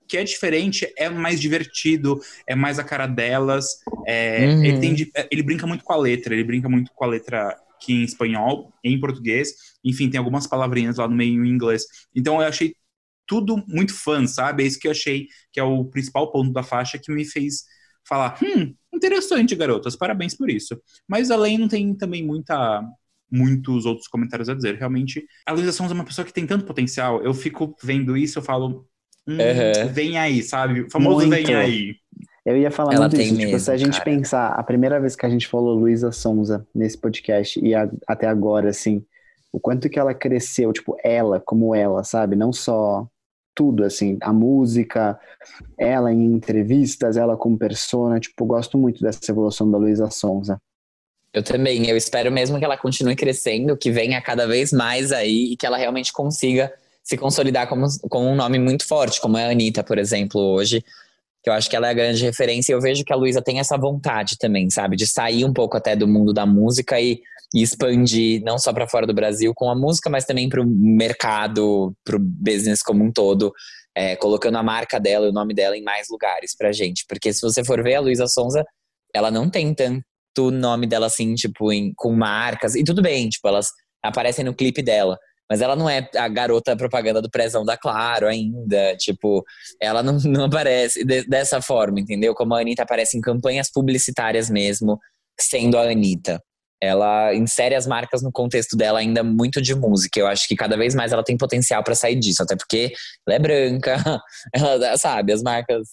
que é diferente, é mais divertido, é mais a cara delas, é, Uhum. ele, tem de- ele brinca muito com a letra, ele brinca muito com a letra que em espanhol, em português, enfim, tem algumas palavrinhas lá no meio em inglês. Então eu achei tudo muito fã, sabe? É isso que eu achei que é o principal ponto da faixa que me fez falar, hum, interessante, garotas, parabéns por isso. Mas além não tem também muita muitos outros comentários a dizer. Realmente, a Luísa Sons é uma pessoa que tem tanto potencial. Eu fico vendo isso, eu falo, hum, Uhum. vem aí, sabe? O famoso Muito. vem aí. Eu ia falar Ela muito tem isso. tipo, se a gente cara. pensar, a primeira vez que a gente falou Luísa Sonza nesse podcast e a- até agora, assim, o quanto que ela cresceu, tipo, ela como ela, sabe? Não só tudo, assim, a música, ela em entrevistas, ela como persona, tipo, gosto muito dessa evolução da Luísa Sonza. Eu também. Eu espero mesmo que ela continue crescendo, que venha cada vez mais aí e que ela realmente consiga se consolidar como, como um nome muito forte, como é a Anitta, por exemplo, hoje. Que eu acho que ela é a grande referência. E eu vejo que a Luísa tem essa vontade também, sabe? De sair um pouco até do mundo da música e, e expandir, não só para fora do Brasil com a música, mas também para o mercado, para o business como um todo. é, colocando a marca dela, o nome dela em mais lugares pra gente. Porque se você for ver a Luísa Sonza, ela não tem tanto nome dela assim, tipo, em, com marcas. E tudo bem, tipo, elas aparecem no clipe dela. Mas ela não é a garota propaganda do Prezão da Claro ainda. Tipo, ela não, não aparece de- dessa forma, entendeu? Como a Anitta aparece em campanhas publicitárias mesmo, sendo a Anitta. Ela insere as marcas no contexto dela ainda muito de música. Eu acho que cada vez mais ela tem potencial pra sair disso, até porque ela é branca, ela sabe, as marcas.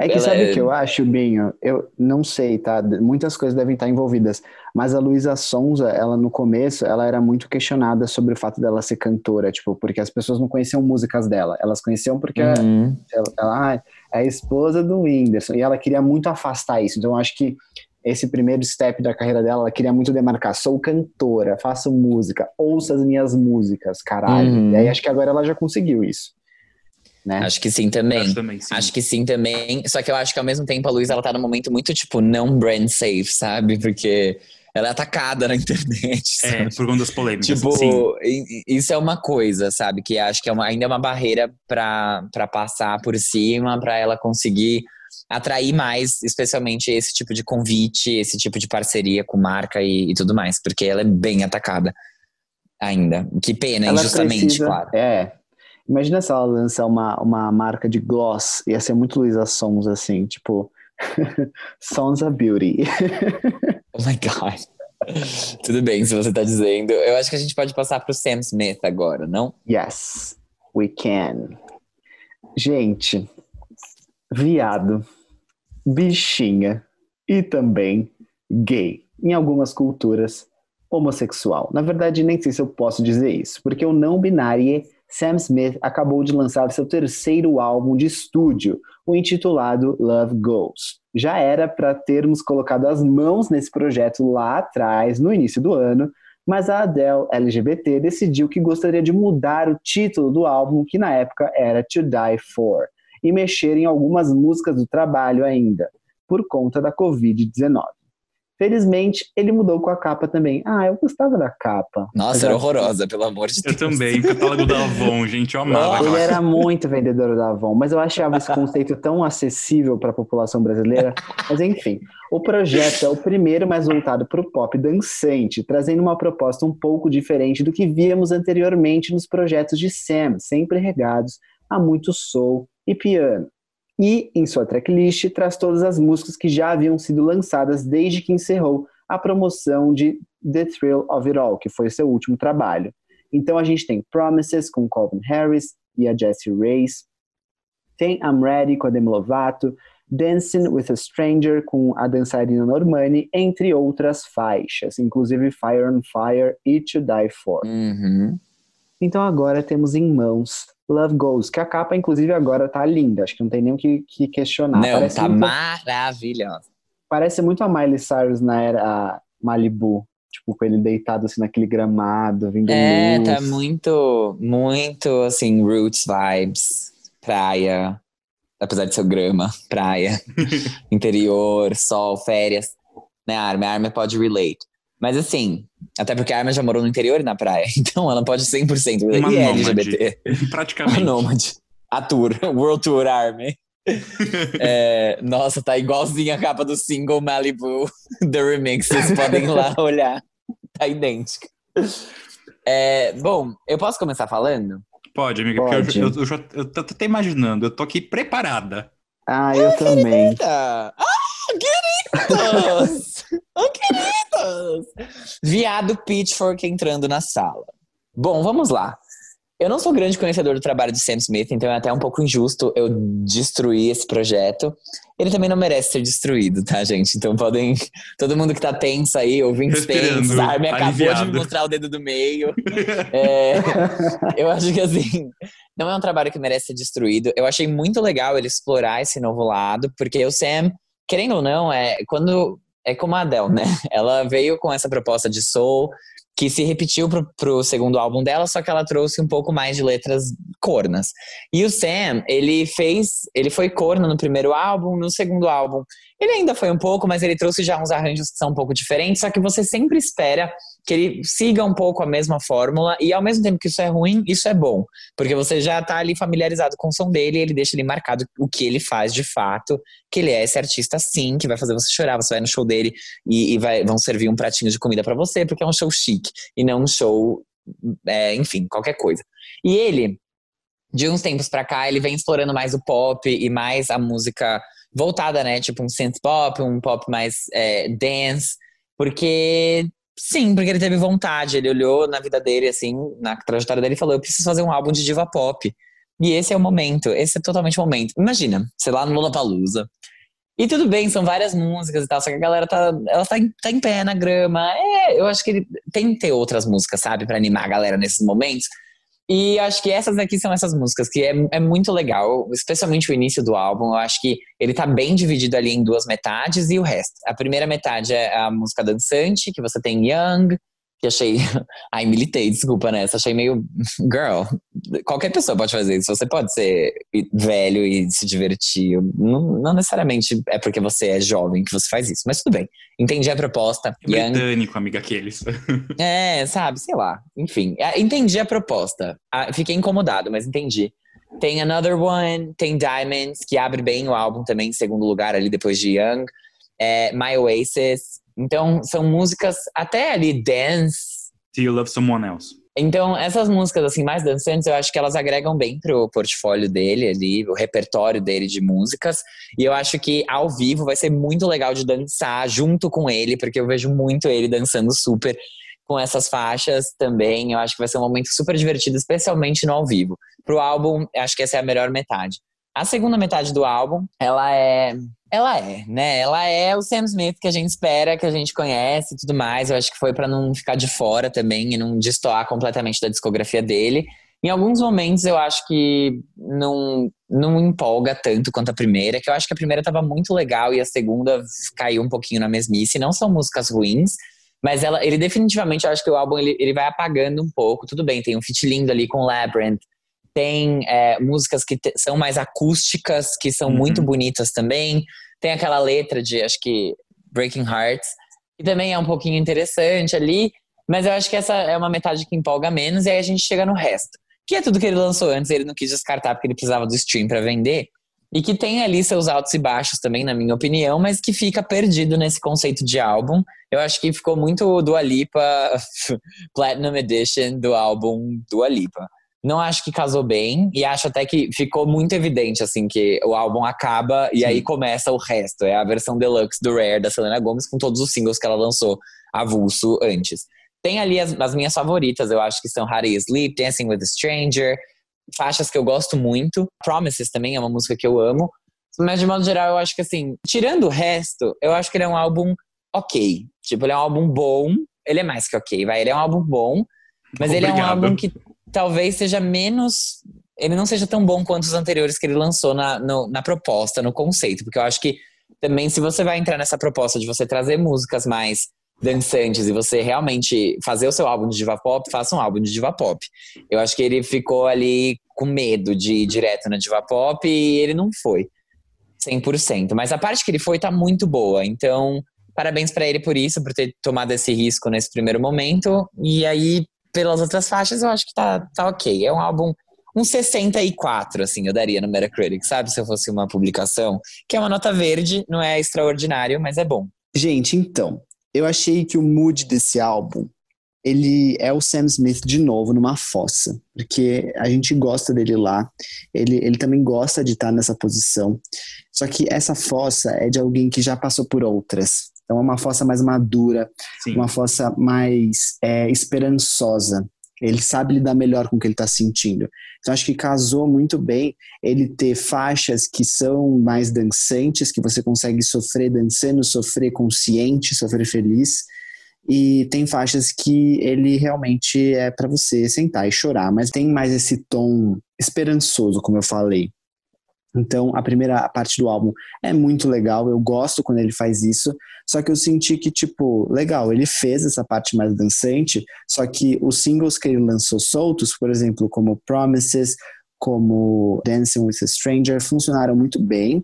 É que Ela sabe é- o que eu acho, Binho? Eu não sei, tá? Muitas coisas devem estar envolvidas. Mas a Luísa Sonza, ela no começo, ela era muito questionada sobre o fato dela ser cantora, tipo, porque as pessoas não conheciam músicas dela. Elas conheciam porque Uhum. ela, ela ah, é a esposa do Whindersson. E ela queria muito afastar isso. Então eu acho que esse primeiro step da carreira dela, ela queria muito demarcar. Sou cantora, faço música, ouça as minhas músicas, caralho. Uhum. E aí acho que agora ela já conseguiu isso. Né? Acho que sim também. Acho também, sim. Acho que sim também. Só que eu acho que ao mesmo tempo a Luísa ela tá num momento muito, tipo, não brand safe, sabe? Porque ela é atacada na internet. É, sabe? por conta das polêmicas. Tipo, sim. isso é uma coisa, sabe? Que acho que é uma- ainda é uma barreira pra passar por cima, pra ela conseguir atrair mais, especialmente esse tipo de convite, esse tipo de parceria com marca e, e tudo mais, porque ela é bem atacada. ainda. Que pena, Ela injustamente, precisa- claro. É. Imagina se ela lançar uma, uma marca de gloss. Ia ser muito Luísa Sons, assim, tipo. Sons a Beauty. Oh my God. Tudo bem, se você tá dizendo. Eu acho que a gente pode passar pro Sam Smith agora, não? Yes, we can. Gente, viado, bichinha e também gay. Em algumas culturas, homossexual. Na verdade, nem sei se eu posso dizer isso, porque o não binário Sam Smith acabou de lançar seu terceiro álbum de estúdio, o intitulado Love Goes. Já era para termos colocado as mãos nesse projeto lá atrás, no início do ano, mas a Adele LGBT decidiu que gostaria de mudar o título do álbum, que na época era To Die For, e mexer em algumas músicas do trabalho ainda, por conta da Covid-19. Felizmente, ele mudou com a capa também. Ah, eu gostava da capa. Nossa, era horrorosa, pelo amor de Eu Deus. também, catálogo da Avon, gente, eu amava. Ele era muito vendedor da Avon, mas eu achava esse conceito tão acessível para a população brasileira. Mas enfim, o projeto é o primeiro mais voltado para o pop dançante, trazendo uma proposta um pouco diferente do que víamos anteriormente nos projetos de Sam, sempre regados a muito soul e piano. E, em sua tracklist, traz todas as músicas que já haviam sido lançadas desde que encerrou a promoção de The Thrill of It All, que foi seu último trabalho. Então a gente tem Promises com Calvin Harris e a Jessie Reyes. Tem I'm Ready com a Demi Lovato. Dancing with a Stranger com a dançarina Normani, entre outras faixas, inclusive Fire on Fire e To Die For. Uhum. Então agora temos em mãos Love Goes, que a capa, inclusive, agora tá linda. Acho que não tem nem o que, que questionar. Não, parece, tá muito, maravilhosa. parece muito a Miley Cyrus na era Malibu. Tipo, com ele deitado assim naquele gramado, vindo É, luz. tá muito, muito assim, roots vibes, praia, apesar de ser grama, praia, interior, sol, férias, né, Armin? A Armin pode relate. Mas assim, até porque a Armin já morou no interior e na praia, então ela pode 100% relate. Uma e é nômade. LGBT. Uma praticamente. nômade. A tour, World Tour Army. É, nossa, tá igualzinho a capa do single Malibu, The Remix. Vocês podem ir lá olhar. Tá idêntica. É, bom, eu posso começar falando? Pode, amiga, porque Pode. eu, eu, eu já eu tô até imaginando, eu tô aqui preparada. Ah, eu também. Ah, queridos! oh, queridos! Viado Pitchfork entrando na sala. Bom, vamos lá. Eu não sou grande conhecedor do trabalho de Sam Smith, então é até um pouco injusto eu destruir esse projeto. Ele também não merece ser destruído, tá, gente? Então podem. Todo mundo que tá tenso aí, ouvintes Respirando, tensos, a Armin acabou de me mostrar o dedo do meio. É, eu acho que assim, não é um trabalho que merece ser destruído. Eu achei muito legal ele explorar esse novo lado, porque o Sam, querendo ou não, é quando é como a Adele, né? Ela veio com essa proposta de soul que se repetiu pro, pro segundo álbum dela, só que ela trouxe um pouco mais de letras cornas. E o Sam, ele fez, ele foi corno no primeiro álbum, no segundo álbum ele ainda foi um pouco, mas ele trouxe já uns arranjos que são um pouco diferentes, só que você sempre espera que ele siga um pouco a mesma fórmula, e ao mesmo tempo que isso é ruim, isso é bom. Porque você já tá ali familiarizado com o som dele, e ele deixa ali marcado o que ele faz de fato, que ele é esse artista sim, que vai fazer você chorar, você vai no show dele e, e vai, vão servir um pratinho de comida para você, porque é um show chique, e não um show, é, enfim, qualquer coisa. E ele, de uns tempos pra cá, ele vem explorando mais o pop e mais a música voltada, né? Tipo um synth pop, um pop mais é, dance. Porque, sim, porque ele teve vontade. Ele olhou na vida dele, assim, na trajetória dele e falou: eu preciso fazer um álbum de diva pop. E esse é o momento, esse é totalmente o momento. Imagina, sei lá, no Lollapalooza. E tudo bem, são várias músicas e tal, só que a galera tá, ela tá, em, tá em pé na grama. É, eu acho que ele tem que ter outras músicas, sabe, pra animar a galera nesses momentos. E acho que essas aqui são essas músicas, que é, é muito legal, especialmente o início do álbum. Eu acho que ele tá bem dividido ali em duas metades e o resto. A primeira metade é a música dançante, que você tem Young, que achei. Ai, militei, desculpa nessa. Achei meio. Girl, qualquer pessoa pode fazer isso. Você pode ser velho e se divertir. Não, não necessariamente é porque você é jovem que você faz isso, mas tudo bem. Entendi a proposta. Young. Britânico, amiga, aqueles. É, sabe, sei lá. Enfim, é, entendi a proposta. Ah, Fiquei incomodado, mas entendi. Tem Another One, tem Diamonds, que abre bem o álbum também, em segundo lugar ali depois de Young. É, My Oasis. Então, são músicas até ali dance. Do you love someone else? Então, essas músicas assim mais dançantes, eu acho que elas agregam bem pro portfólio dele ali, o repertório dele de músicas. E eu acho que ao vivo vai ser muito legal de dançar junto com ele, porque eu vejo muito ele dançando super com essas faixas também. Eu acho que vai ser um momento super divertido, especialmente no ao vivo. Pro álbum, acho que essa é a melhor metade. A segunda metade do álbum, ela é. Ela é, né? Ela é o Sam Smith que a gente espera, que a gente conhece e tudo mais. Eu acho que foi para não ficar de fora também e não destoar completamente da discografia dele. Em alguns momentos eu acho que não, não empolga tanto quanto a primeira, que eu acho que a primeira estava muito legal e a segunda caiu um pouquinho na mesmice. Não são músicas ruins, mas ela, ele definitivamente, eu acho que o álbum ele, ele vai apagando um pouco. Tudo bem, tem um feat lindo ali com Labyrinth, tem é, músicas que te, são mais acústicas, que são uhum. muito bonitas também. Tem aquela letra de, acho que, Breaking Hearts, que também é um pouquinho interessante ali. Mas eu acho que essa é uma metade que empolga menos, e aí a gente chega no resto. Que é tudo que ele lançou antes, ele não quis descartar porque ele precisava do stream para vender. E que tem ali seus altos e baixos também, na minha opinião, mas que fica perdido nesse conceito de álbum. Eu acho que ficou muito do Alipa Platinum Edition do álbum do Alipa. Não acho que casou bem e acho até que ficou muito evidente assim que o álbum acaba e Sim. aí começa o resto. É a versão deluxe do Rare da Selena Gomez com todos os singles que ela lançou avulso antes. Tem ali as, as minhas favoritas, eu acho que são How You Sleep, Dancing with a Stranger, faixas que eu gosto muito. Promises também é uma música que eu amo. Mas de modo geral, eu acho que assim, tirando o resto, eu acho que ele é um álbum ok. Tipo, ele é um álbum bom. Ele é mais que ok, vai. Ele é um álbum bom. Mas Obrigado. ele é um álbum que talvez seja menos. Ele não seja tão bom quanto os anteriores que ele lançou na, no, na proposta, no conceito. Porque eu acho que também, se você vai entrar nessa proposta de você trazer músicas mais dançantes e você realmente fazer o seu álbum de diva pop, faça um álbum de diva pop. Eu acho que ele ficou ali com medo de ir direto na diva pop e ele não foi 100%. Mas a parte que ele foi tá muito boa. Então, parabéns para ele por isso, por ter tomado esse risco nesse primeiro momento. E aí, pelas outras faixas, eu acho que tá, tá ok. É um álbum um 64, assim, eu daria no Metacritic, sabe? Se eu fosse uma publicação, que é uma nota verde, não é extraordinário, mas é bom. Gente, então, eu achei que o mood desse álbum ele é o Sam Smith de novo numa fossa, porque a gente gosta dele lá, ele, ele também gosta de estar nessa posição, só que essa fossa é de alguém que já passou por outras, então é uma fossa mais madura, Sim. uma fossa mais é, esperançosa, ele sabe lidar melhor com o que ele está sentindo. Então acho que casou muito bem ele ter faixas que são mais dançantes, que você consegue sofrer dançando, sofrer consciente, sofrer feliz. E tem faixas que ele realmente é para você sentar e chorar, mas tem mais esse tom esperançoso, como eu falei. Então, a primeira parte do álbum é muito legal, eu gosto quando ele faz isso, só que eu senti que, tipo, legal, ele fez essa parte mais dançante, só que os singles que ele lançou soltos, por exemplo, como Promises, como Dancing with a Stranger, funcionaram muito bem,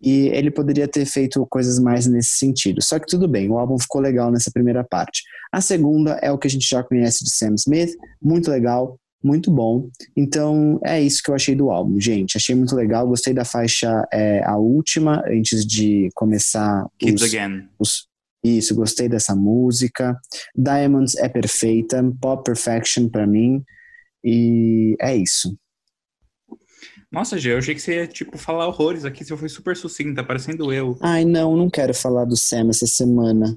e ele poderia ter feito coisas mais nesse sentido. Só que tudo bem, o álbum ficou legal nessa primeira parte. A segunda é o que a gente já conhece de Sam Smith, muito legal, muito bom. Então é isso que eu achei do álbum, gente. Achei muito legal, gostei da faixa é, a última, antes de começar. Kids os, Again. Os, isso, gostei dessa música. Diamonds é perfeita, Pop Perfection para mim. E é isso. Nossa, Gê, eu achei que você ia, tipo, falar horrores aqui, você foi super sucinta, parecendo eu. Ai, não, não quero falar do Sam essa semana.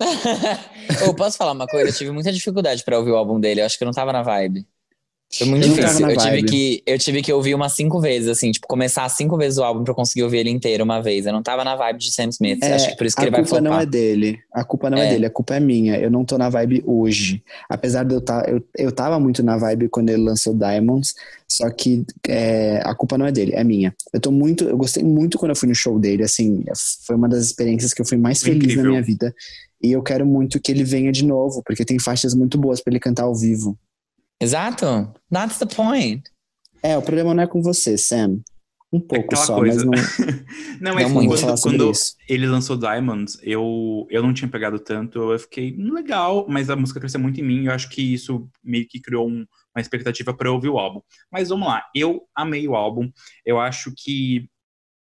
eu posso falar uma coisa? Eu tive muita dificuldade para ouvir o álbum dele, eu acho que eu não tava na vibe. Foi muito eu difícil. Eu tive, que, eu tive que ouvir umas cinco vezes, assim, tipo, começar cinco vezes o álbum pra conseguir ouvir ele inteiro uma vez. Eu não tava na vibe de Sam Smith. É, acho que por isso que ele vai flopar. A culpa não é dele. A culpa não é. é. dele, a culpa é minha. Eu não tô na vibe hoje. Apesar de eu estar. Tá, eu, eu tava muito na vibe quando ele lançou Diamonds, só que é, a culpa não é dele, é minha. Eu tô muito. Eu gostei muito quando eu fui no show dele, assim, foi uma das experiências que eu fui mais feliz Incrível. na minha vida. E eu quero muito que ele venha de novo, porque tem faixas muito boas para ele cantar ao vivo. Exato. That's the point. É, o problema não é com você, Sam. Um pouco só, coisa. mas não. não, mas não quando, quando ele lançou Diamonds, eu, eu não tinha pegado tanto, eu fiquei hum, legal, mas a música cresceu muito em mim, eu acho que isso meio que criou um, uma expectativa para ouvir o álbum. Mas vamos lá, eu amei o álbum, eu acho que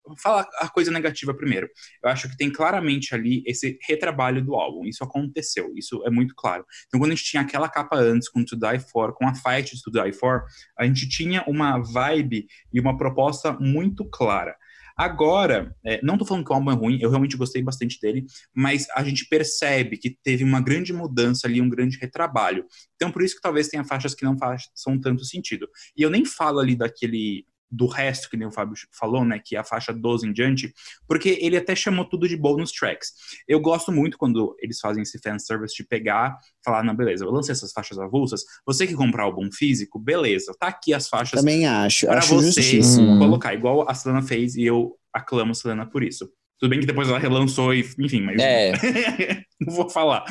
vou falar a coisa negativa primeiro. Eu acho que tem claramente ali esse retrabalho do álbum. Isso aconteceu, isso é muito claro. Então, quando a gente tinha aquela capa antes com To Die For, com a fight de To Die For, a gente tinha uma vibe e uma proposta muito clara. Agora, é, não tô falando que o álbum é ruim, eu realmente gostei bastante dele, mas a gente percebe que teve uma grande mudança ali, um grande retrabalho. Então, por isso que talvez tenha faixas que não façam tanto sentido. E eu nem falo ali daquele do resto, que nem o Fábio falou, né, que é a faixa 12 em diante, porque ele até chamou tudo de bonus tracks. Eu gosto muito quando eles fazem esse fanservice de pegar, falar, não, beleza, eu lancei essas faixas avulsas, você que comprar o álbum físico, beleza, tá aqui as faixas. Também acho, para acho você justíssimo. colocar, igual a Selena fez, e eu aclamo a Selena por isso. Tudo bem que depois ela relançou e, enfim, mas É. não vou falar.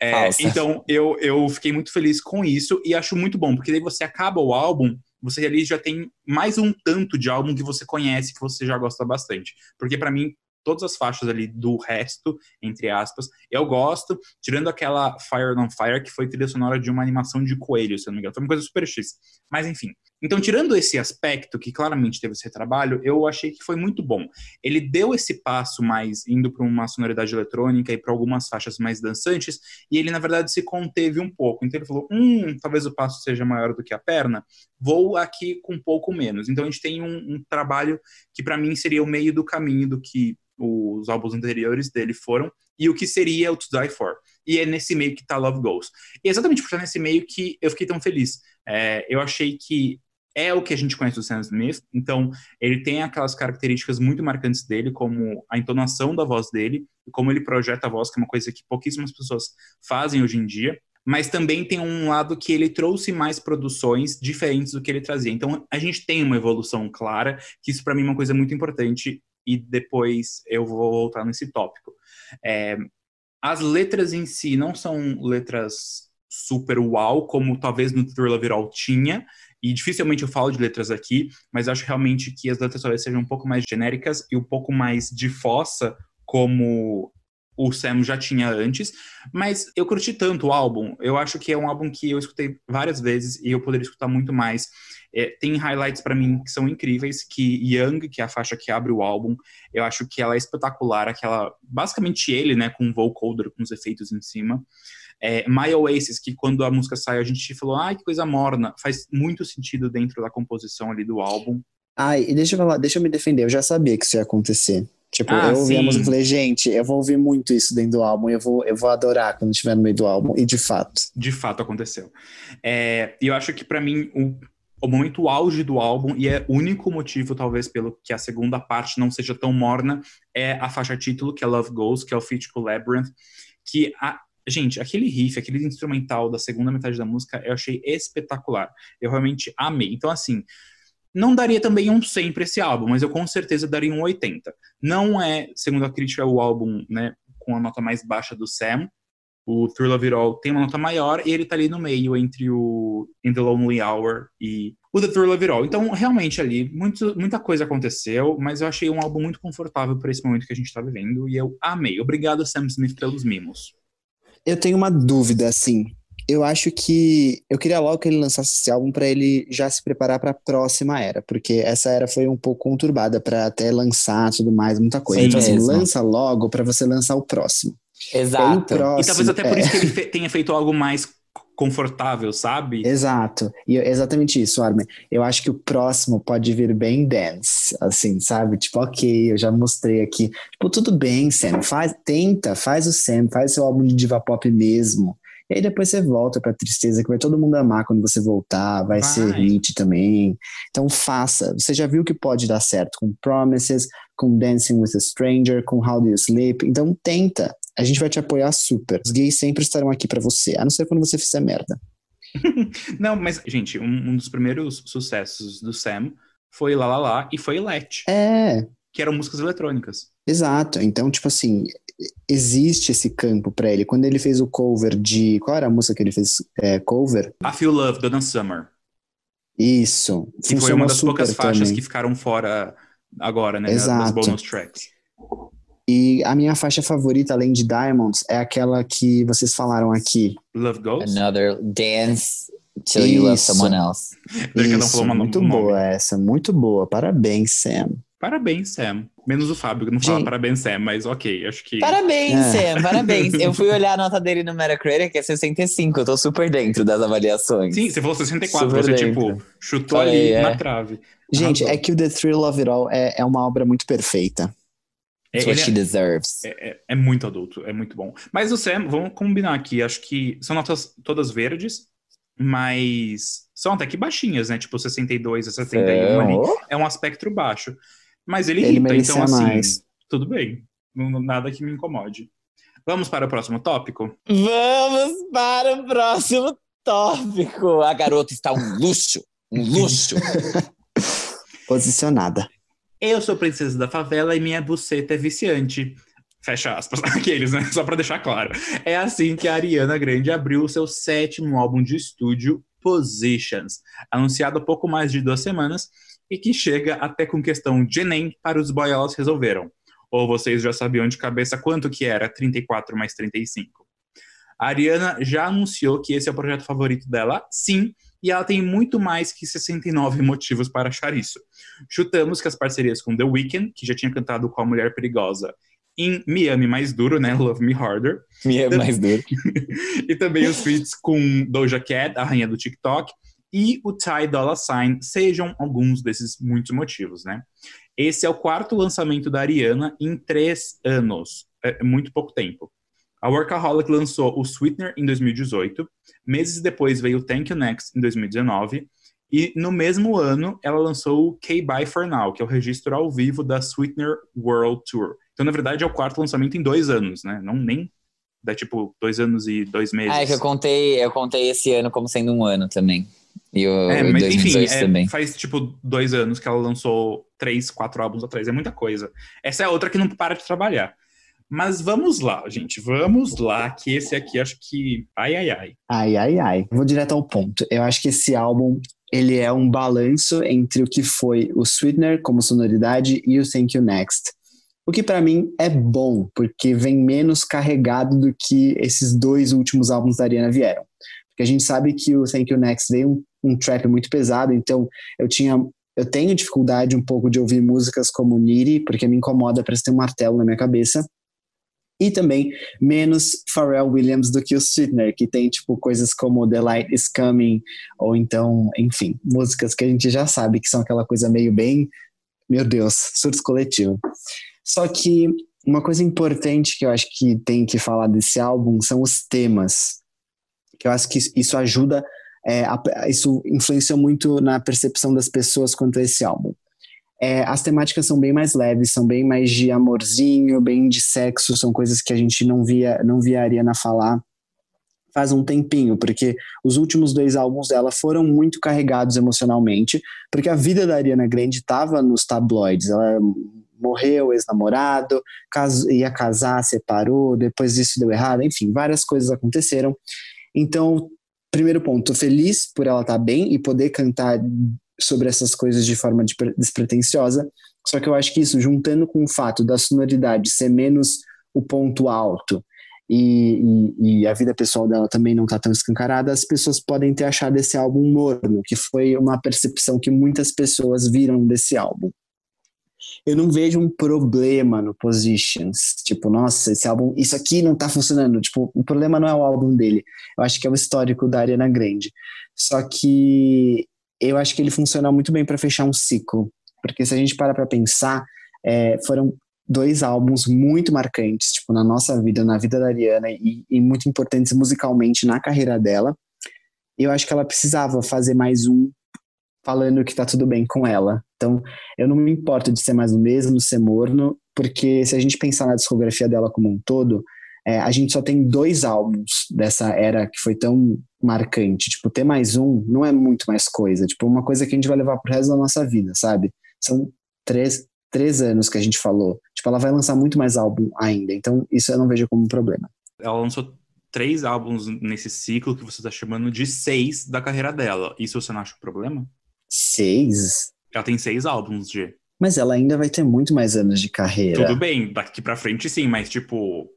É, então, eu, eu fiquei muito feliz com isso e acho muito bom, porque daí você acaba o álbum, você ali já tem mais um tanto de álbum que você conhece, que você já gosta bastante. Porque para mim, todas as faixas ali do resto, entre aspas, eu gosto, tirando aquela Fire on Fire, que foi trilha sonora de uma animação de coelho, se eu não me engano. Foi uma coisa super X. Mas enfim. Então, tirando esse aspecto, que claramente teve esse retrabalho, eu achei que foi muito bom. Ele deu esse passo mais indo para uma sonoridade eletrônica e para algumas faixas mais dançantes, e ele, na verdade, se conteve um pouco. Então, ele falou: hum, talvez o passo seja maior do que a perna, vou aqui com um pouco menos. Então, a gente tem um, um trabalho que, para mim, seria o meio do caminho do que os álbuns anteriores dele foram, e o que seria o To Die For. E é nesse meio que tá Love Goes. E é exatamente por estar nesse meio que eu fiquei tão feliz. É, eu achei que é o que a gente conhece do Sam Smith, então ele tem aquelas características muito marcantes dele, como a entonação da voz dele, e como ele projeta a voz, que é uma coisa que pouquíssimas pessoas fazem hoje em dia, mas também tem um lado que ele trouxe mais produções diferentes do que ele trazia. Então a gente tem uma evolução clara, que isso para mim é uma coisa muito importante, e depois eu vou voltar nesse tópico. É, as letras em si não são letras super uau, como talvez no Thriller Viral tinha, e dificilmente eu falo de letras aqui, mas acho realmente que as letras talvez sejam um pouco mais genéricas e um pouco mais de fossa, como o Sam já tinha antes, mas eu curti tanto o álbum, eu acho que é um álbum que eu escutei várias vezes e eu poderia escutar muito mais. É, tem highlights para mim que são incríveis, que Young, que é a faixa que abre o álbum, eu acho que ela é espetacular, aquela, basicamente ele, né, com um vocoder, com os efeitos em cima. É, My Oasis, que quando a música sai a gente falou, ai, que coisa morna, faz muito sentido dentro da composição ali do álbum. Ai, e deixa eu falar, deixa eu me defender, eu já sabia que isso ia acontecer. Tipo, Ah, eu ouvi a sim. música e falei, gente, eu vou ouvir muito isso dentro do álbum, eu vou, eu vou adorar quando estiver no meio do álbum, e de fato. de fato aconteceu. É, e eu acho que para mim o, o momento auge do álbum e é o único motivo talvez pelo que a segunda parte não seja tão morna é a faixa título que é Love Goes, que é o feat com Labyrinth, que a, gente, aquele riff, aquele instrumental da segunda metade da música eu achei espetacular. Eu realmente amei. Então assim, não daria também um 100 para esse álbum, mas eu com certeza daria um 80. Não é, segundo a crítica, o álbum, né, com a nota mais baixa do Sam, o Thrill of It All tem uma nota maior e ele tá ali no meio entre o In the Lonely Hour e o The Thrill of It All. Então, realmente ali, muito, muita coisa aconteceu, mas eu achei um álbum muito confortável para esse momento que a gente tá vivendo e eu amei. Obrigado, Sam Smith, pelos mimos. Eu tenho uma dúvida, assim. Eu acho que eu queria logo que ele lançasse esse álbum para ele já se preparar para a próxima era, porque essa era foi um pouco conturbada para até lançar tudo mais, muita coisa. Sim então, assim, lança logo para você lançar o próximo. O Exato. próximo, E talvez até por é, isso que ele fe- tenha feito algo mais confortável, sabe? Exato. E exatamente isso, Armin. Eu acho que o próximo pode vir bem dance, assim, sabe? Tipo, ok, eu já mostrei aqui. Tipo, tudo bem, Sam, faz, tenta, faz o Sam, faz seu álbum de diva pop mesmo. E aí depois você volta pra tristeza, que vai todo mundo amar quando você voltar, vai, Vai. ser hit também. Então faça. Você já viu que pode dar certo com Promises, com Dancing with a Stranger, com How Do You Sleep. Então tenta. A gente vai te apoiar super. Os gays sempre estarão aqui pra você, a não ser quando você fizer merda. Não, mas, gente, um, um dos primeiros sucessos do Sam foi Lá Lá Lá e foi Let, É, que eram músicas eletrônicas. Exato. Então, tipo assim, existe esse campo pra ele. Quando ele fez o cover de. Qual era a música que ele fez é, cover? I Feel Love, Donna Summer. Isso. Que foi uma das poucas faixas também. que ficaram fora agora, né? Das Exato. bonus tracks. E a minha faixa favorita, além de Diamonds, é aquela que vocês falaram aqui. Love Goes. Another dance till you love Isso. someone else. Isso, falou uma- muito nome. boa essa, muito boa. Parabéns, Sam. Parabéns, Sam. Menos o Fábio, que não fala Gente. parabéns, Sam, mas ok, acho que. Parabéns, É. Sam, parabéns. Eu fui olhar a nota dele no Metacritic, é 65, eu tô super dentro das avaliações. Sim, você falou 64, Super você, dentro. tipo, chutou Falei, ali é. na trave. Gente, Arrasou. é que o The Thrill of It All é, é uma obra muito perfeita. It's Ele what she é, deserves. é, é- é muito adulto, é muito bom. Mas o Sam, vamos combinar aqui, acho que são notas todas verdes, mas são até que baixinhas, né? Tipo, 62 a 71 ali. Então, É um aspecto baixo. Mas ele, Ele irrita, então assim, mais. tudo bem. Nada que me incomode. Vamos para o próximo tópico? Vamos para o próximo tópico. A garota está um luxo. Um luxo. Posicionada. Eu sou princesa da favela e minha buceta é viciante. Fecha aspas. Aqueles, né? Só pra deixar claro. É assim que a Ariana Grande abriu o seu sétimo álbum de estúdio, Positions, anunciado há pouco mais de duas semanas e que chega até com questão de Enem para os boiolas resolveram. Ou vocês já sabiam de cabeça quanto que era 34 mais 35? A Ariana já anunciou que esse é o projeto favorito dela, sim, e ela tem muito mais que 69 motivos para achar isso. Chutamos que as parcerias com The Weeknd, que já tinha cantado com a Mulher Perigosa em Me Ame Mais Duro, né? Love Me Harder. Me é mais duro. e também os feats com Doja Cat, a rainha do TikTok, e o Ty Dolla Sign sejam alguns desses muitos motivos, né? Esse é o quarto lançamento da Ariana em três anos. É muito pouco tempo. A Workaholic lançou o Sweetener em 2018. Meses depois veio o Thank You Next em 2019. E no mesmo ano, ela lançou o K-Bye For Now, que é o registro ao vivo da Sweetener World Tour. Então, na verdade, é o quarto lançamento em dois anos, né? Não nem dá tipo dois anos e dois meses. Ah, é que eu contei, eu contei esse ano como sendo um ano também. E o É, mas 2018 enfim, é, também. faz tipo dois anos que ela lançou três, quatro álbuns atrás. É muita coisa. Essa é outra que não para de trabalhar. Mas vamos lá, gente. Vamos lá, que esse aqui acho que. Ai, ai, ai. Ai, ai, ai. Vou direto ao ponto. Eu acho que esse álbum, ele é um balanço entre o que foi o Sweetener como sonoridade e o Thank You Next. O que pra mim é bom, porque vem menos carregado do que esses dois últimos álbuns da Ariana vieram. Porque a gente sabe que o Thank You Next veio um, um trap muito pesado, então eu tinha eu tenho dificuldade um pouco de ouvir músicas como Needy, porque me incomoda, parece ter um martelo na minha cabeça. E também menos Pharrell Williams do que o Sweetener, que tem tipo coisas como The Light is Coming, ou então, enfim, músicas que a gente já sabe que são aquela coisa meio bem, meu Deus, surto coletivo. Só que uma coisa importante que eu acho que tem que falar desse álbum são os temas. Que eu acho que isso ajuda, é, a- isso influencia muito na percepção das pessoas quanto a esse álbum. É, as temáticas são bem mais leves, são bem mais de amorzinho, bem de sexo, são coisas que a gente não via, não via Ariana falar faz um tempinho, porque os últimos dois álbuns dela foram muito carregados emocionalmente, porque a vida da Ariana Grande estava nos tabloides, ela morreu, ex-namorado, ia casar, separou, depois isso deu errado, enfim, várias coisas aconteceram. Então, primeiro ponto, tô feliz por ela estar bem e poder cantar sobre essas coisas de forma despre- despretensiosa. Só que eu acho que isso, juntando com o fato da sonoridade ser menos o ponto alto e, e- e a vida pessoal dela também não tá tão escancarada, as pessoas podem ter achado esse álbum morno, que foi uma percepção que muitas pessoas viram desse álbum. Eu não vejo um problema no Positions. Tipo, nossa, esse álbum, isso aqui não tá funcionando. Tipo, o problema não é o álbum dele. Eu acho que é o histórico da Ariana Grande. Só que eu acho que ele funciona muito bem para fechar um ciclo. Porque se a gente para pra pensar, é, foram dois álbuns muito marcantes, tipo, na nossa vida, na vida da Ariana, e, e muito importantes musicalmente na carreira dela. Eu acho que ela precisava fazer mais um falando que tá tudo bem com ela. Então, eu não me importo de ser mais o mesmo, ser morno, porque se a gente pensar na discografia dela como um todo, é, a gente só tem dois álbuns dessa era que foi tão marcante. Tipo, ter mais um não é muito mais coisa. Tipo, uma coisa que a gente vai levar pro resto da nossa vida, sabe? São três, três anos que a gente falou. Tipo, ela vai lançar muito mais álbum ainda. Então, isso eu não vejo como um problema. Ela lançou três álbuns nesse ciclo que você tá chamando de seis da carreira dela. Isso você não acha um problema? Seis? Ela tem seis álbuns, G. Mas ela ainda vai ter muito mais anos de carreira. Tudo bem, daqui pra frente sim, mas tipo,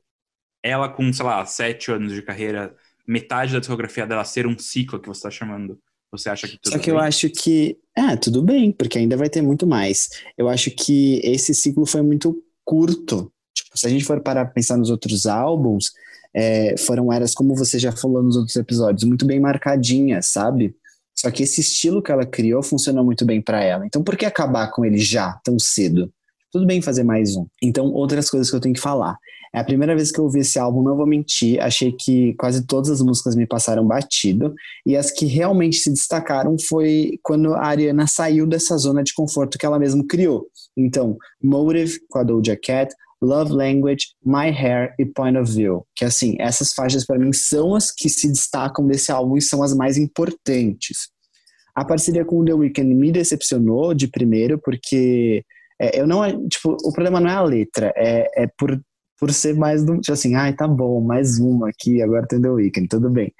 ela com, sei lá, sete anos de carreira, metade da discografia dela ser um ciclo que você tá chamando. Você acha que tudo Só que bem? eu acho que. É, tudo bem, porque ainda vai ter muito mais. Eu acho que esse ciclo foi muito curto. Tipo, se a gente for parar pra pensar nos outros álbuns, é, foram eras, como você já falou nos outros episódios, muito bem marcadinhas, sabe? Só que esse estilo que ela criou funcionou muito bem pra ela. Então, por que acabar com ele já, tão cedo? Tudo bem fazer mais um. Então, outras coisas que eu tenho que falar. É a primeira vez que eu ouvi esse álbum, não vou mentir, achei que quase todas as músicas me passaram batido. E as que realmente se destacaram foi quando a Ariana saiu dessa zona de conforto que ela mesma criou. Então, Motive com a Doja Cat, Love Language, My Hair e Point of View. Que assim, essas faixas para mim são as que se destacam desse álbum e são as mais importantes. A parceria com The Weeknd me decepcionou de primeiro, porque é, eu não. Tipo, o problema não é a letra, é, é por, por ser mais do. Tipo assim, ai, tá bom, mais uma aqui, agora tem The Weeknd, tudo bem.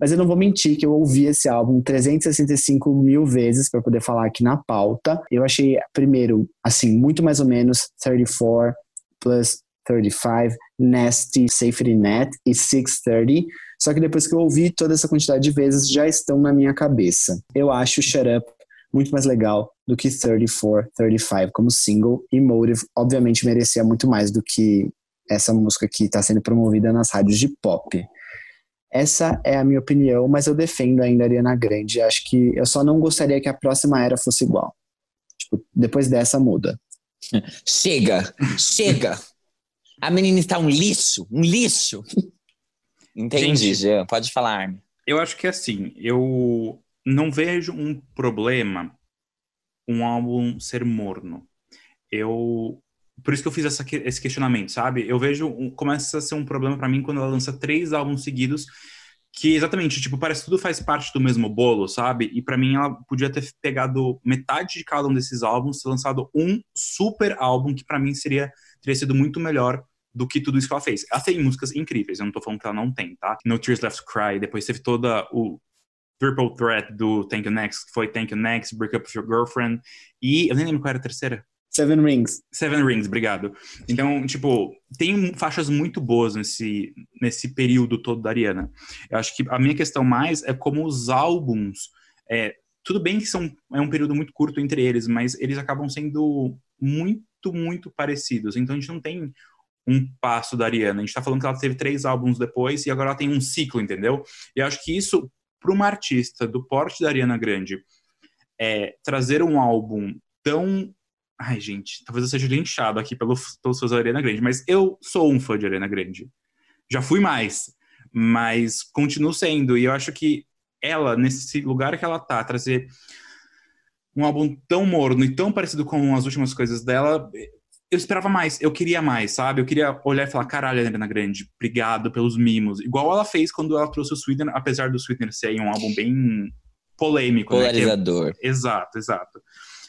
Mas eu não vou mentir que eu ouvi esse álbum 365 mil vezes para poder falar aqui na pauta. Eu achei, primeiro, assim, muito mais ou menos 34 plus 35, Nasty, Safety Net e 630. Só que depois que eu ouvi toda essa quantidade de vezes, já estão na minha cabeça. Eu acho Shut Up muito mais legal do que 34, 35 como single. E Motive, obviamente, merecia muito mais do que essa música que está sendo promovida nas rádios de pop. Essa é a minha opinião, mas eu defendo ainda a Ariana Grande. Acho que eu só não gostaria que a próxima era fosse igual. Tipo, depois dessa muda. Chega, chega. A menina está um lixo, um lixo. Entendi, Gente. Jean. Pode falar, Armin. Eu acho que assim, eu não vejo um problema um álbum ser morno. Eu por isso que eu fiz essa, esse questionamento, sabe? Eu vejo começa a ser um problema pra mim quando ela lança três álbuns seguidos que exatamente, tipo, parece que tudo faz parte do mesmo bolo, sabe? E pra mim ela podia ter pegado metade de cada um desses álbuns, ter lançado um super álbum que pra mim seria teria sido muito melhor do que tudo isso que ela fez. Ela tem músicas incríveis, eu não tô falando que ela não tem, tá? No Tears Left to Cry, depois teve toda o Triple Threat do Thank You Next, que foi Thank You Next, Break Up With Your Girlfriend, e eu nem lembro qual era a terceira. Seven Rings. Seven Rings, obrigado. Então, tipo, tem faixas muito boas nesse, nesse período todo da Ariana. Eu acho que a minha questão mais é como os álbuns. é, tudo bem que são, é um período muito curto entre eles, mas eles acabam sendo muito, muito parecidos. Então a gente não tem um passo da Ariana. A gente tá falando que ela teve três álbuns depois e agora ela tem um ciclo, entendeu? E acho que isso, para uma artista do porte da Ariana Grande, é, trazer um álbum tão Ai, gente, talvez eu seja linchado aqui pelo, pelos fãs da Ariana Grande, mas eu sou um fã de Ariana Grande. Já fui mais, mas continuo sendo. E eu acho que ela, nesse lugar que ela tá, trazer um álbum tão morno e tão parecido com as últimas coisas dela, eu esperava mais, eu queria mais, sabe? Eu queria olhar e falar, caralho, Ariana Grande, obrigado pelos mimos. Igual ela fez quando ela trouxe o Sweetener, apesar do Sweetener ser um álbum bem polêmico, né? Que é- Polarizador. Exato, exato.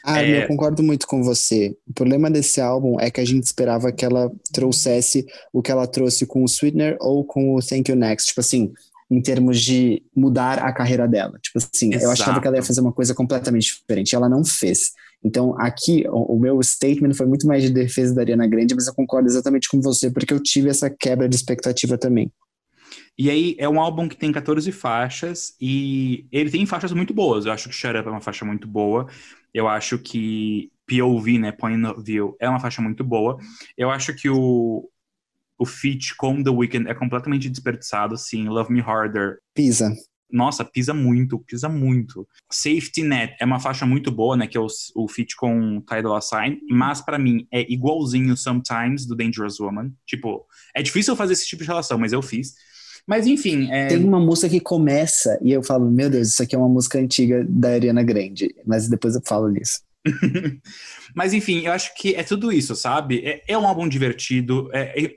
Ah, É. eu concordo muito com você. O problema desse álbum é que a gente esperava que ela trouxesse o que ela trouxe com o Sweetener ou com o Thank You Next. Tipo assim, em termos de mudar a carreira dela. Tipo assim, eu achava Exato. que ela ia fazer uma coisa completamente diferente. Ela não fez. Então, aqui, o, o meu statement foi muito mais de defesa da Ariana Grande, mas eu concordo exatamente com você, porque eu tive essa quebra de expectativa também. E aí é um álbum que tem 14 faixas e ele tem faixas muito boas. Eu acho que Shut Up é uma faixa muito boa. Eu acho que POV, né, Point of View, é uma faixa muito boa. Eu acho que o, o feat com The Weeknd é completamente desperdiçado, sim. Love Me Harder, Pisa. Nossa, pisa muito, pisa muito. Safety Net é uma faixa muito boa, né, que é o, o feat com Ty Dolla Sign, mas pra mim é igualzinho Sometimes do Dangerous Woman. Tipo, é difícil fazer esse tipo de relação, mas eu fiz. Mas enfim, é... Tem uma música que começa e eu falo, meu Deus, isso aqui é uma música antiga da Ariana Grande. Mas depois eu falo disso. Mas enfim, eu acho que é tudo isso, sabe? É, é um álbum divertido. é- é-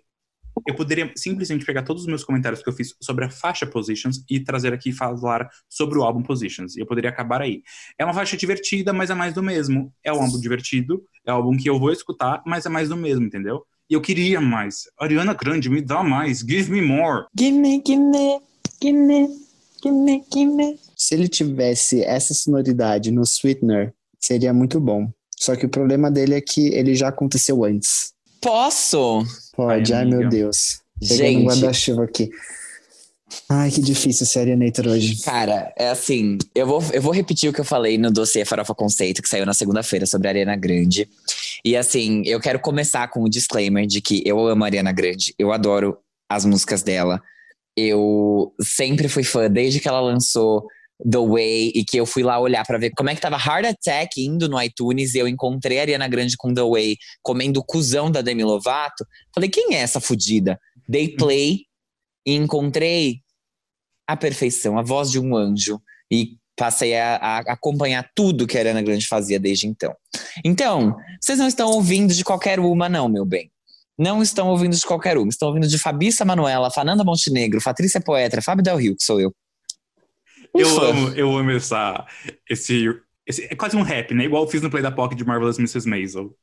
eu poderia simplesmente pegar todos os meus comentários que eu fiz sobre a faixa Positions e trazer aqui e falar sobre o álbum Positions. E eu poderia acabar aí. É uma faixa divertida, mas é mais do mesmo. É um álbum divertido, é um álbum que eu vou escutar, mas é mais do mesmo, entendeu? E eu queria mais. Ariana Grande, me dá mais. Give me more. Gimme, gimme, gimme, gimme, gimme. Se ele tivesse essa sonoridade no Sweetener, seria muito bom. Só que o problema dele é que ele já aconteceu antes. Posso? Pode, Ai, ai, meu. Deus. Pegando um Gente, guarda-chuva aqui. Ai, que difícil ser Alienator hoje. Cara, é assim, eu vou, eu vou repetir o que eu falei no dossiê Farofa Conceito, que saiu na segunda-feira sobre a Ariana Grande. E assim, eu quero começar com o disclaimer de que eu amo a Ariana Grande, eu adoro as músicas dela. Eu sempre fui fã, desde que ela lançou The Way e que eu fui lá olhar para ver como é que tava Heart Attack indo no iTunes e eu encontrei a Ariana Grande com The Way comendo o cuzão da Demi Lovato. Falei, quem é essa fudida? Dei play e encontrei a perfeição, a voz de um anjo. E passei a, a, acompanhar tudo que a Ariana Grande fazia desde então. Então, vocês não estão ouvindo de qualquer uma, não, meu bem. Não estão ouvindo de qualquer uma. Estão ouvindo de Fabícia Manuela, Fernanda Montenegro, Patrícia Poetra, Fábio Del Rio, que sou eu. Eu amo, eu amo essa, esse, esse. É quase um rap, né? Igual eu fiz no Play da Pocket de Marvelous Mrs. Maisel.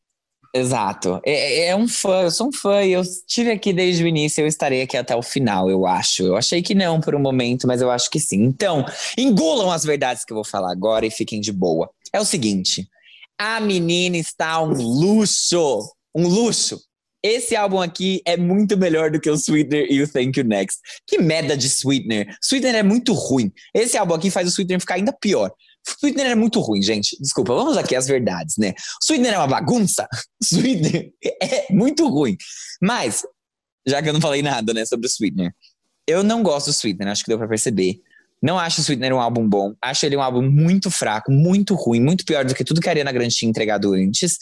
Exato. É, é um fã, eu sou um fã e eu estive aqui desde o início, eu estarei aqui até o final, eu acho. Eu achei que não por um momento, mas eu acho que sim. Então, engulam as verdades que eu vou falar agora e fiquem de boa. É o seguinte: a menina está um luxo, um luxo. Esse álbum aqui é muito melhor do que o Sweetener e o Thank You Next. Que merda de Sweetener. Sweetener é muito ruim. Esse álbum aqui faz o Sweetener ficar ainda pior. Sweetener é muito ruim, gente. Desculpa, vamos aqui às verdades, né? Sweetener é uma bagunça. Sweetener é muito ruim. Mas, já que eu não falei nada, né, sobre o Sweetener, eu não gosto do Sweetener, acho que deu pra perceber. Não acho o Sweetener um álbum bom. Acho ele um álbum muito fraco, muito ruim, muito pior do que tudo que a Ariana Grande tinha entregado antes.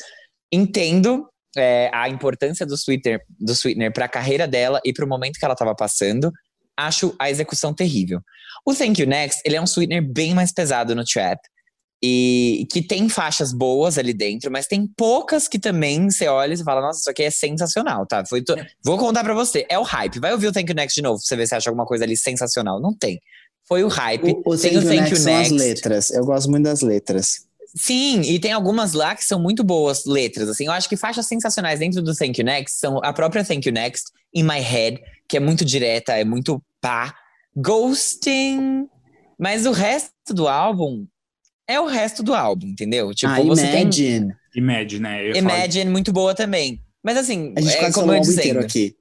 Entendo é, a importância do Sweetener, do Sweetener para a carreira dela e para o momento que ela estava passando. Acho a execução terrível. O Thank You Next, ele é um Sweetener bem mais pesado no trap. E que tem faixas boas ali dentro, mas tem poucas que também você olha e você fala, nossa, isso aqui é sensacional, tá? Foi to- Vou contar pra você, é o hype. Vai ouvir o Thank You Next de novo pra você ver se acha alguma coisa ali sensacional. Não tem. Foi o hype. O, o tem Thank o You Thank Next You são as Next. letras. Eu gosto muito das letras. Sim, e tem algumas lá que são muito boas letras, assim. Eu acho que faixas sensacionais dentro do Thank You Next são a própria Thank You Next, In My Head, que é muito direta, é muito pá. Ghosting. Mas o resto do álbum é o resto do álbum, entendeu? Tipo, ah, você tem Imagine. Imagine, né? Eu Imagine muito boa também. Mas assim, A gente é como eu dizendo. aqui.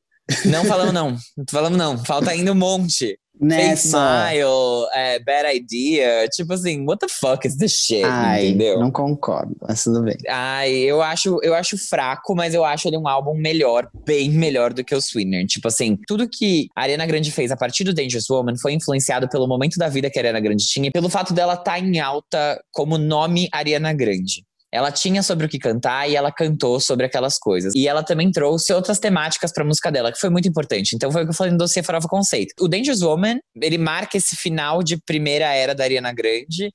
Não falamos não. Não falamos não. Falta ainda um monte. Fake Nessa. Smile, é, Bad Idea. Tipo assim, what the fuck is this shit? Ai, entendeu? não concordo, mas tudo bem. Ai, eu acho, eu acho fraco, mas eu acho ele um álbum melhor, bem melhor do que o Sweetener. Tipo assim, tudo que a Ariana Grande fez a partir do Dangerous Woman foi influenciado pelo momento da vida que a Ariana Grande tinha e pelo fato dela estar em alta como nome Ariana Grande. Ela tinha sobre o que cantar e ela cantou sobre aquelas coisas. E ela também trouxe outras temáticas pra música dela, que foi muito importante. Então foi o que eu falei no dossiê Farofa Conceito. O Dangerous Woman, ele marca esse final de primeira era da Ariana Grande.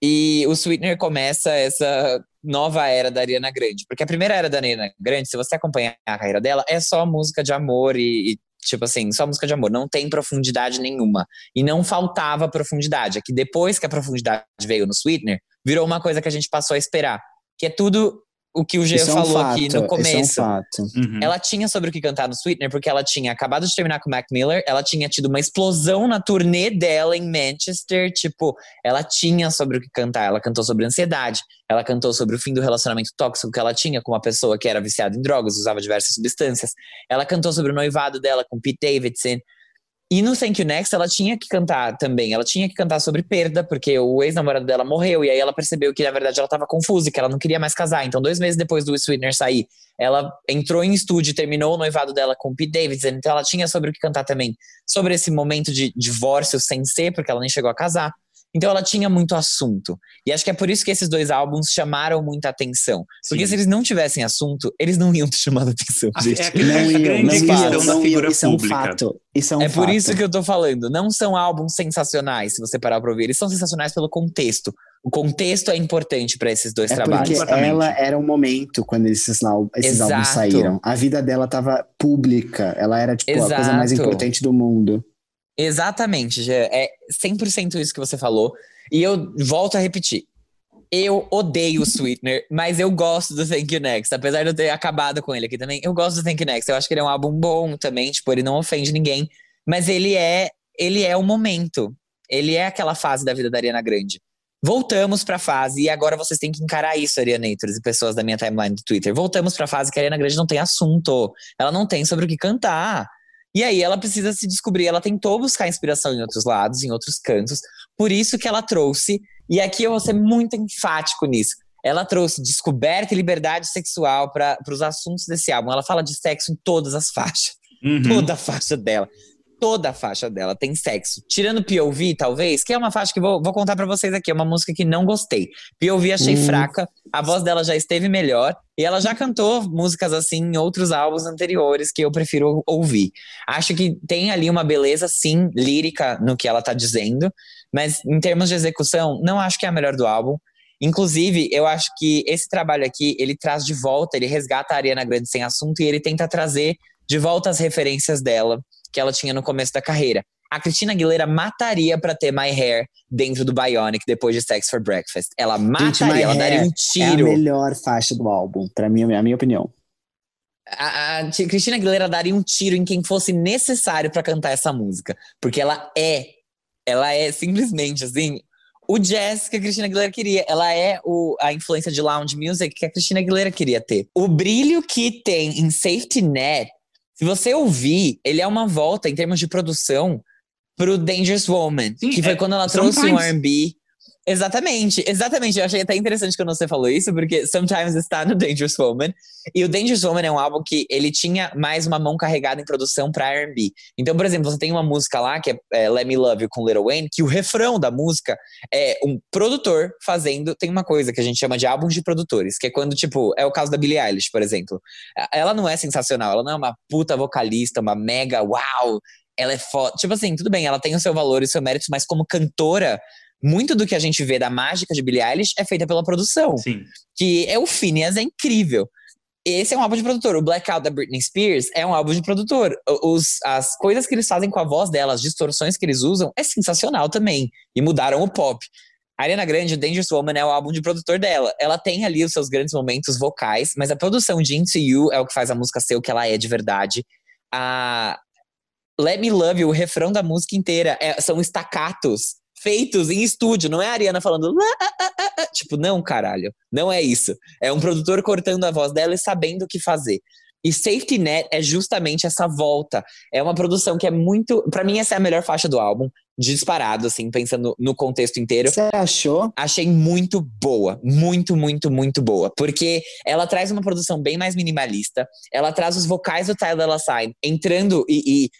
E o Sweetener começa essa nova era da Ariana Grande. Porque a primeira era da Ariana Grande, se você acompanhar a carreira dela, é só música de amor e, e, tipo assim, só música de amor. Não tem profundidade nenhuma. E não faltava profundidade. É que depois que a profundidade veio no Sweetener, virou uma coisa que a gente passou a esperar. Que é tudo o que o Gê Isso é um falou fato, aqui no Isso é um começo. fato. Uhum. Ela tinha sobre o que cantar no Sweetener, porque ela tinha acabado de terminar com o Mac Miller, ela tinha tido uma explosão na turnê dela em Manchester, tipo, ela tinha sobre o que cantar, ela cantou sobre ansiedade, ela cantou sobre o fim do relacionamento tóxico que ela tinha com uma pessoa que era viciada em drogas, usava diversas substâncias, ela cantou sobre o noivado dela com Pete Davidson, e no Thank You Next ela tinha que cantar também, ela tinha que cantar sobre perda, porque o ex-namorado dela morreu, e aí ela percebeu que na verdade ela tava confusa, e que ela não queria mais casar. Então, dois meses depois do Sweetener sair, ela entrou em estúdio e terminou o noivado dela com o Pete Davidson, então ela tinha sobre o que cantar também, sobre esse momento de divórcio sem ser, porque ela nem chegou a casar. Então ela tinha muito assunto. E acho que é por isso que esses dois álbuns chamaram muita atenção. Porque Sim. se eles não tivessem assunto, eles não iam ter chamado atenção, Ah, gente. é aquele- Não a iam, grande não questão iam, da iam. figura Isso é um pública. fato. Isso é um É por fato. isso que eu tô falando. Não são álbuns sensacionais, se você parar pra ouvir. Eles são sensacionais pelo contexto. O contexto é importante pra esses dois É trabalhos. porque ela era um momento quando esses, esses Exato. álbuns saíram. A vida dela tava pública. Ela era, tipo, a coisa mais Exato. importante do mundo. Exatamente, Gê. É 100% isso que você falou. E eu volto a repetir. Eu odeio o Sweetener, mas eu gosto do Thank You Next. Apesar de eu ter acabado com ele aqui também, eu gosto do Thank You Next. Eu acho que ele é um álbum bom também, tipo, ele não ofende ninguém. Mas ele é, ele é o momento. Ele é aquela fase da vida da Ariana Grande. Voltamos pra fase, e agora vocês têm que encarar isso, Arianators e pessoas da minha timeline do Twitter. Voltamos pra fase que a Ariana Grande não tem assunto. Ela não tem sobre o que cantar. E aí ela precisa se descobrir, ela tentou buscar inspiração em outros lados, em outros cantos, por isso que ela trouxe, e aqui eu vou ser muito enfático nisso. Ela trouxe descoberta e liberdade sexual para os assuntos desse álbum. Ela fala de sexo em todas as faixas. Uhum. Toda a faixa dela. Toda a faixa dela tem sexo. Tirando POV, talvez, que é uma faixa que vou, vou contar para vocês aqui. É uma música que não gostei. POV achei Hum. fraca. A voz dela já esteve melhor. E ela já cantou músicas assim em outros álbuns anteriores que eu prefiro ouvir. Acho que tem ali uma beleza, sim, lírica no que ela tá dizendo. Mas em termos de execução, não acho que é a melhor do álbum. Inclusive, eu acho que esse trabalho aqui, ele traz de volta, ele resgata a Ariana Grande sem assunto e ele tenta trazer de volta as referências dela que ela tinha no começo da carreira. A Cristina Aguilera mataria pra ter My Hair dentro do Bionic depois de Sex for Breakfast. Ela mataria, My ela daria um É a tiro. melhor faixa do álbum, pra mim, é a minha opinião. A, a Cristina Aguilera daria um tiro em quem fosse necessário pra cantar essa música. Porque ela é, ela é simplesmente assim, o jazz que a Cristina Aguilera queria. Ela é o, a influência de lounge music que a Cristina Aguilera queria ter. O brilho que tem em Safety Net, se você ouvir, ele é uma volta em termos de produção pro Dangerous Woman, Sim, que foi é, quando ela trouxe um. R&B. Exatamente, exatamente. Eu achei até interessante quando você falou isso, porque Sometimes está no Dangerous Woman. E o Dangerous Woman é um álbum que ele tinha mais uma mão carregada em produção pra R&B. Então, por exemplo, você tem uma música lá, que é, é Let Me Love You com Lil Wayne, que o refrão da música é um produtor fazendo... Tem uma coisa que a gente chama de álbuns de produtores, que é quando, tipo, é o caso da Billie Eilish, por exemplo. Ela não é sensacional, ela não é uma puta vocalista, uma mega uau, ela é foda. Tipo assim, tudo bem, ela tem o seu valor e o seu mérito, mas como cantora, muito do que a gente vê da mágica de Billie Eilish é feita pela produção Sim. que é o Phineas, é incrível. Esse é um álbum de produtor. O Blackout da Britney Spears é um álbum de produtor. Os, as coisas que eles fazem com a voz dela, as distorções que eles usam, é sensacional também. E mudaram o pop. A Ariana Grande, Dangerous Woman, é o álbum de produtor dela. Ela tem ali os seus grandes momentos vocais, mas a produção de Into You é o que faz a música ser o que ela é de verdade. A Let Me Love You, o refrão da música inteira, é- são estacatos feitos em estúdio. Não é a Ariana falando. "Lá, ah, ah, ah, ah". Tipo, não, caralho. Não é isso. É um produtor cortando a voz dela e sabendo o que fazer. E Safety Net é justamente essa volta. É uma produção que é muito. Pra mim, essa é a melhor faixa do álbum, disparado, assim, pensando no contexto inteiro. Você achou? Achei muito boa. Muito, muito, muito boa. Porque ela traz uma produção bem mais minimalista. Ela traz os vocais do Tyler Lassine entrando e, e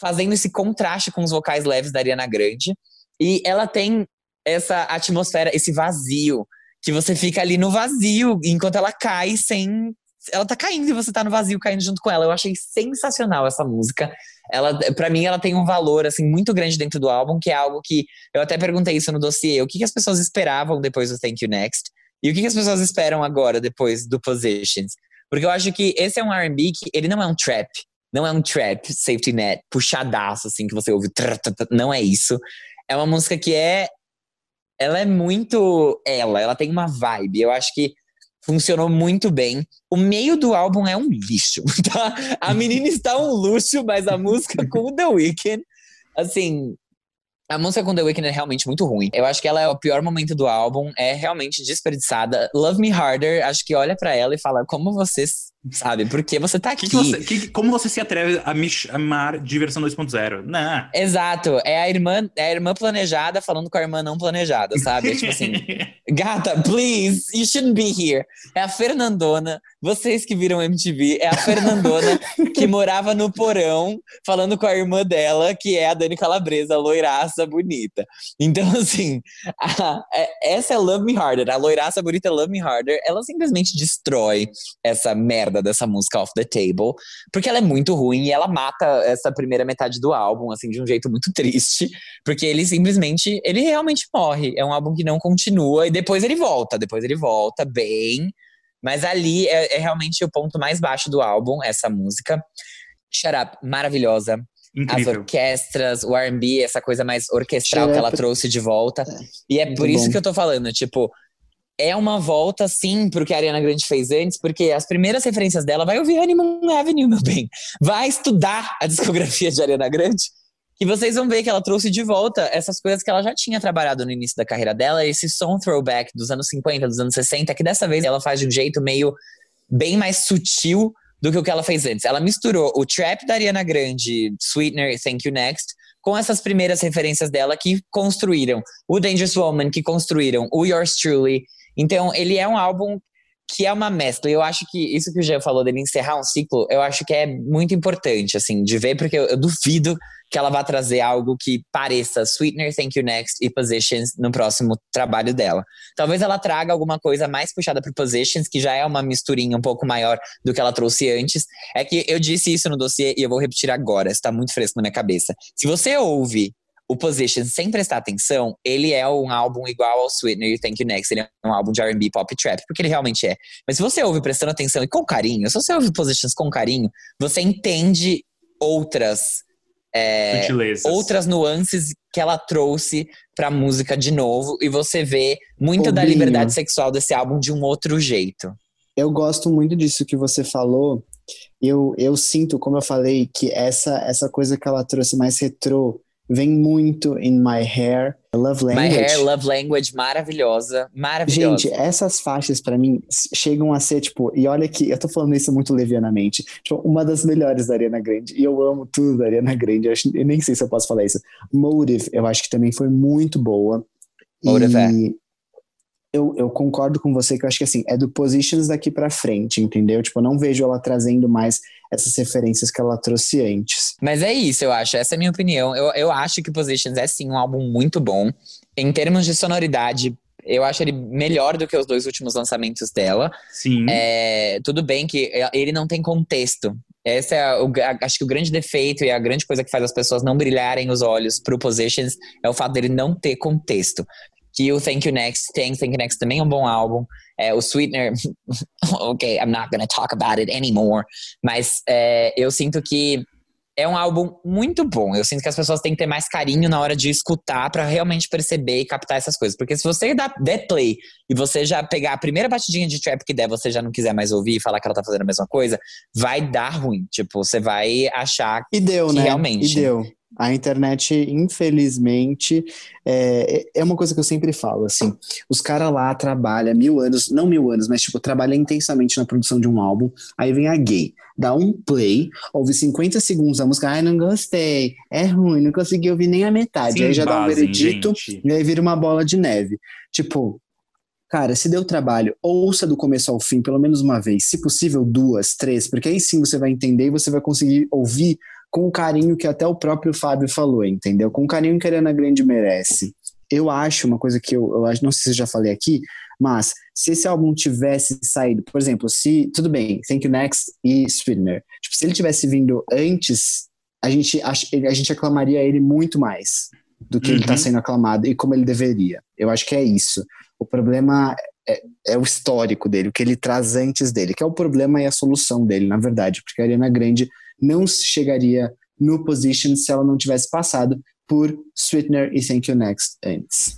fazendo esse contraste com os vocais leves da Ariana Grande. E ela tem essa atmosfera, esse vazio, que você fica ali no vazio enquanto ela cai sem. Ela tá caindo e você tá no vazio caindo junto com ela. Eu achei sensacional essa música. Ela, para mim, ela tem um valor assim muito grande dentro do álbum, que é algo que eu até perguntei isso no dossiê. O que, que as pessoas esperavam depois do Thank You Next? E o que, que as pessoas esperam agora depois do Positions? Porque eu acho que esse é um R&B que ele não é um trap, não é um trap safety net puxadaço assim que você ouve, não é isso. É uma música que é ela é muito ela, ela tem uma vibe. Eu acho que funcionou muito bem. O meio do álbum é um lixo, tá? A menina está um luxo, mas a música com The Weeknd, assim, a música com The Weeknd é realmente muito ruim. Eu acho que ela é o pior momento do álbum, é realmente desperdiçada. Love Me Harder, acho que olha pra ela e fala como você sabe, porque você tá aqui. Que você- que- como você se atreve a me chamar de versão 2.0? Não. Exato, é a irmã, é a irmã planejada falando com a irmã não planejada, sabe? É tipo assim, gata, please, you shouldn't be here. É a Fernandona, vocês que viram MTV, é a Fernandona que morava no porão falando com a irmã dela, que é a Dani Calabresa, a loiraça bonita. Então, assim, a- é- essa é Love Me Harder, a loiraça bonita Love Me Harder, ela simplesmente destrói essa merda dessa música Off the Table, porque ela é muito ruim e ela mata essa primeira metade do álbum, assim, de um jeito muito triste, porque ele simplesmente, ele realmente morre. É um álbum que não continua e depois ele volta, depois ele volta bem, mas ali é, é realmente o ponto mais baixo do álbum, essa música. Shut Up, maravilhosa. As Incrível. orquestras, o R&B, essa coisa mais orquestral Shut que ela Up. trouxe de volta. E é muito por isso bom. que eu tô falando, tipo, é uma volta, sim, pro que a Ariana Grande fez antes, porque as primeiras referências dela, vai ouvir Honeymoon Avenue, meu bem. Vai estudar a discografia de Ariana Grande, que vocês vão ver que ela trouxe de volta essas coisas que ela já tinha trabalhado no início da carreira dela, esse som throwback dos anos 50, dos anos 60, que dessa vez ela faz de um jeito meio bem mais sutil, do que o que ela fez antes. Ela misturou o trap da Ariana Grande, Sweetener, Thank You Next, com essas primeiras referências dela que construíram o Dangerous Woman, que construíram o Yours Truly. Então, ele é um álbum que é uma mescla. Eu acho que isso que o Jean falou dele encerrar um ciclo, eu acho que é muito importante, assim, de ver, porque eu, eu duvido que ela vá trazer algo que pareça Sweetener, Thank You Next e Positions no próximo trabalho dela. Talvez ela traga alguma coisa mais puxada para Positions, que já é uma misturinha um pouco maior do que ela trouxe antes. É que eu disse isso no dossiê e eu vou repetir agora, está muito fresco na minha cabeça. Se você ouve o Position sem prestar atenção, ele é um álbum igual ao Sweetener e Thank You Next. Ele é um álbum de R&B, pop trap, porque ele realmente é. Mas se você ouve prestando atenção e com carinho, se você ouve Positions com carinho, você entende outras é, outras nuances que ela trouxe pra música de novo e você vê muito da liberdade sexual desse álbum de um outro jeito. Eu gosto muito disso que você falou. Eu, eu sinto, como eu falei, que essa, essa coisa que ela trouxe mais retrô vem muito em My Hair, Love Language. My Hair, Love Language, maravilhosa, maravilhosa. Gente, essas faixas para mim chegam a ser, tipo, e olha que eu tô falando isso muito levianamente, tipo, uma das melhores da Ariana Grande, e eu amo tudo da Ariana Grande, eu, acho, eu nem sei se eu posso falar isso. Motive, eu acho que também foi muito boa. Motive é. e... eu, eu concordo com você que eu acho que assim, é do Positions daqui para frente, entendeu? Tipo, eu não vejo ela trazendo mais essas referências que ela trouxe antes. Mas é isso, eu acho. Essa é a minha opinião. Eu, eu acho que Positions é sim um álbum muito bom. Em termos de sonoridade, eu acho ele melhor do que os dois últimos lançamentos dela. Sim. É, tudo bem que ele não tem contexto. Essa é o, acho que o grande defeito e a grande coisa que faz as pessoas não brilharem os olhos pro Positions é o fato dele não ter contexto que o Thank You Next tem. Thank You Next também é um bom álbum. É, o Sweetener, ok, I'm not gonna talk about it anymore. Mas é, eu sinto que é um álbum muito bom. Eu sinto que as pessoas têm que ter mais carinho na hora de escutar para realmente perceber e captar essas coisas. Porque se você dá, der play e você já pegar a primeira batidinha de trap que der, você já não quiser mais ouvir e falar que ela tá fazendo a mesma coisa, vai dar ruim. Tipo, você vai achar e deu, que né? realmente. E deu. A internet, infelizmente, é, é uma coisa que eu sempre falo, assim, os caras lá trabalham mil anos, não mil anos, mas tipo, trabalham intensamente na produção de um álbum, aí vem a gay, dá um play, ouve 50 segundos da música, ai, não gostei, é ruim, não consegui ouvir nem a metade, Sim, aí já dá um veredito, gente. e aí vira uma bola de neve. Tipo, Cara, se deu trabalho, ouça do começo ao fim, pelo menos uma vez, se possível duas, três, porque aí sim você vai entender e você vai conseguir ouvir com o carinho que até o próprio Fábio falou, entendeu? Com o carinho que a Ariana Grande merece. Eu acho uma coisa que eu, eu acho, não sei se eu já falei aqui, mas se esse álbum tivesse saído, por exemplo, se, tudo bem, Thank You Next e Sweetener, tipo, se ele tivesse vindo antes, a gente, a, a gente aclamaria ele muito mais do que tá uhum. ele está sendo aclamado e como ele deveria. Eu acho que é isso. O problema é, é, o histórico dele, o que ele traz antes dele, que é o problema e a solução dele, na verdade, porque a Ariana Grande não chegaria no position se ela não tivesse passado por Sweetener e Thank You Next antes.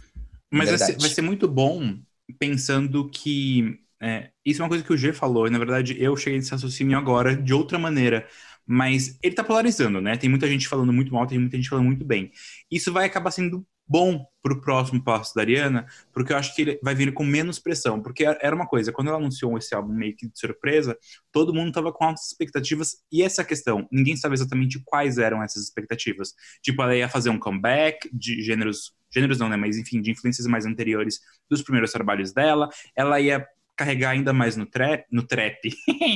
Mas vai ser, vai ser, muito bom pensando que é, isso é uma coisa que o G falou, e na verdade eu cheguei nesse raciocínio agora de outra maneira. Mas ele tá polarizando, né? Tem muita gente falando muito mal, tem muita gente falando muito bem. Isso vai acabar sendo bom para o próximo passo da Ariana, porque eu acho que ele vai vir com menos pressão. Porque era uma coisa, quando ela anunciou esse álbum meio que de surpresa, todo mundo tava com altas expectativas, e essa questão, ninguém sabe exatamente quais eram essas expectativas. Tipo, ela ia fazer um comeback de gêneros, gêneros não, né, mas enfim, de influências mais anteriores dos primeiros trabalhos dela, ela ia carregar ainda mais no trap, no trap.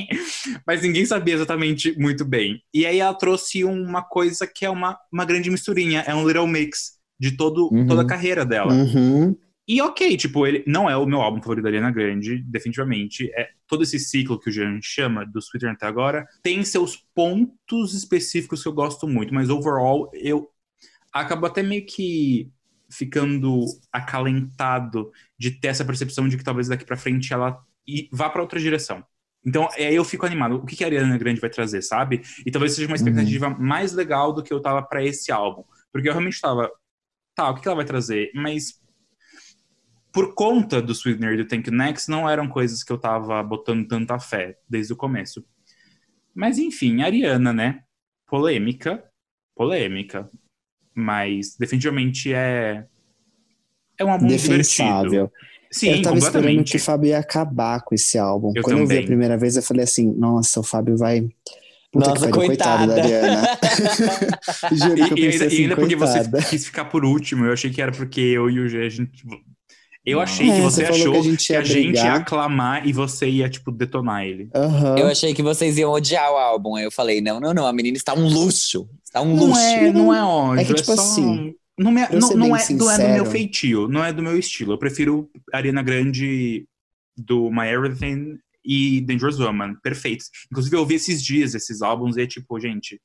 mas ninguém sabia exatamente muito bem. E aí ela trouxe uma coisa que é uma, uma grande misturinha, é um little mix de todo, uhum. toda a carreira dela. Uhum. E ok, tipo, ele não é o meu álbum favorito da Ariana Grande, definitivamente. É todo esse ciclo que o Jean chama do Sweeter até agora tem seus pontos específicos que eu gosto muito, mas overall eu acabo até meio que ficando acalentado de ter essa percepção de que talvez daqui para frente ela vá para outra direção. Então, aí eu fico animado. O que a Ariana Grande vai trazer, sabe? E talvez seja uma expectativa uhum. mais legal do que eu tava para esse álbum. Porque eu realmente tava, tá, o que ela vai trazer? Mas por conta do Sweetener e do Thank You Next, não eram coisas que eu tava botando tanta fé desde o começo. Mas enfim, Ariana, né? Polêmica, polêmica. Mas definitivamente é. É um álbum divertido. Sim, eu tava esperando que o Fábio ia acabar com esse álbum. Eu Quando eu vi também. a primeira vez, eu falei assim: nossa, o Fábio vai. Puta Nossa, pariu, coitado da coitada. Ariana. Juro E, que eu e pensei ainda, assim, e ainda porque coitada. você quis ficar por último, eu achei que era porque eu e o G, a gente. Eu Não. achei É, que você você achou que a gente ia que a gente ia aclamar e você ia, tipo, detonar ele. Aham. Eu achei que vocês iam odiar o álbum. Aí eu falei, não, não, não. A menina está um luxo. Está um Não luxo. é, não é ódio, É que, tipo só... assim, Não, me, não, não, é, não é do meu feitio, não é do meu estilo. Eu prefiro Ariana Grande do My Everything e Dangerous Woman, perfeitos. Inclusive, eu ouvi esses dias esses álbuns e é tipo, gente,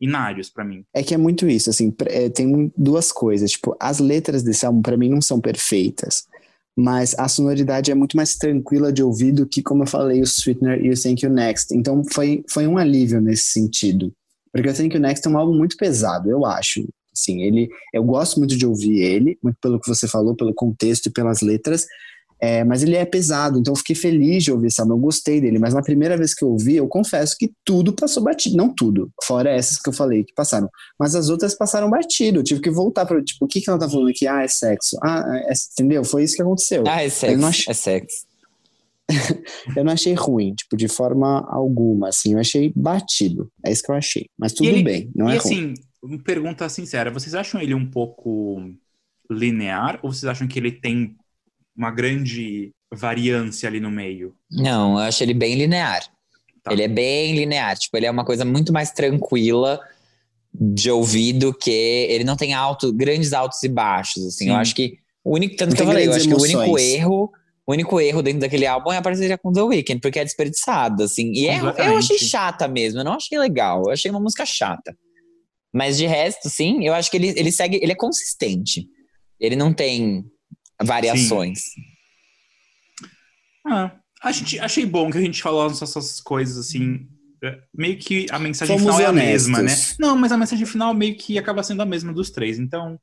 inários pra mim. É que é muito isso, assim, é, tem duas coisas, tipo, as letras desse álbum pra mim não são perfeitas, mas a sonoridade é muito mais tranquila de ouvir do que, como eu falei, o Sweetener e o Thank You Next, então foi, foi um alívio nesse sentido, porque o Thank You Next é um álbum muito pesado, eu acho, assim, ele, eu gosto muito de ouvir ele, muito pelo que você falou, pelo contexto e pelas letras, é, mas ele é pesado, então eu fiquei feliz de ouvir esse álbum, eu gostei dele, mas na primeira vez que eu ouvi, eu confesso que tudo passou batido, não tudo, fora essas que eu falei que passaram, mas as outras passaram batido. Eu tive que voltar para tipo, o que, que ela tá falando aqui? Ah, é sexo. Ah, é, entendeu? Foi isso que aconteceu. Ah, é Eu sexo. não acho- É sexo. Eu não achei ruim, tipo, de forma alguma, assim. Eu achei batido. É isso que eu achei. Mas tudo ele- bem, não e é ruim. assim, uma pergunta sincera, vocês acham ele um pouco linear ou vocês acham que ele tem uma grande variância ali no meio? Não, eu acho ele bem linear. Tá. Ele é bem linear. Tipo, ele é uma coisa muito mais tranquila de ouvido que ele não tem alto, grandes altos e baixos. Assim, Sim. eu acho que o único tanto Não que eu falei, eu acho que o único emoções. erro, o único erro dentro daquele álbum é a parceria com The Weeknd, porque é desperdiçado, assim. E é- eu achei chata mesmo, eu não achei legal, eu achei uma música chata. Mas de resto, sim, eu acho que ele, ele segue, ele é consistente. Ele não tem variações. Ah, a gente, achei bom que a gente falou essas coisas assim. é, Meio que a mensagem Fomos final é a honestos. mesma, né? Não, mas a mensagem final meio que acaba sendo a mesma dos três. Então,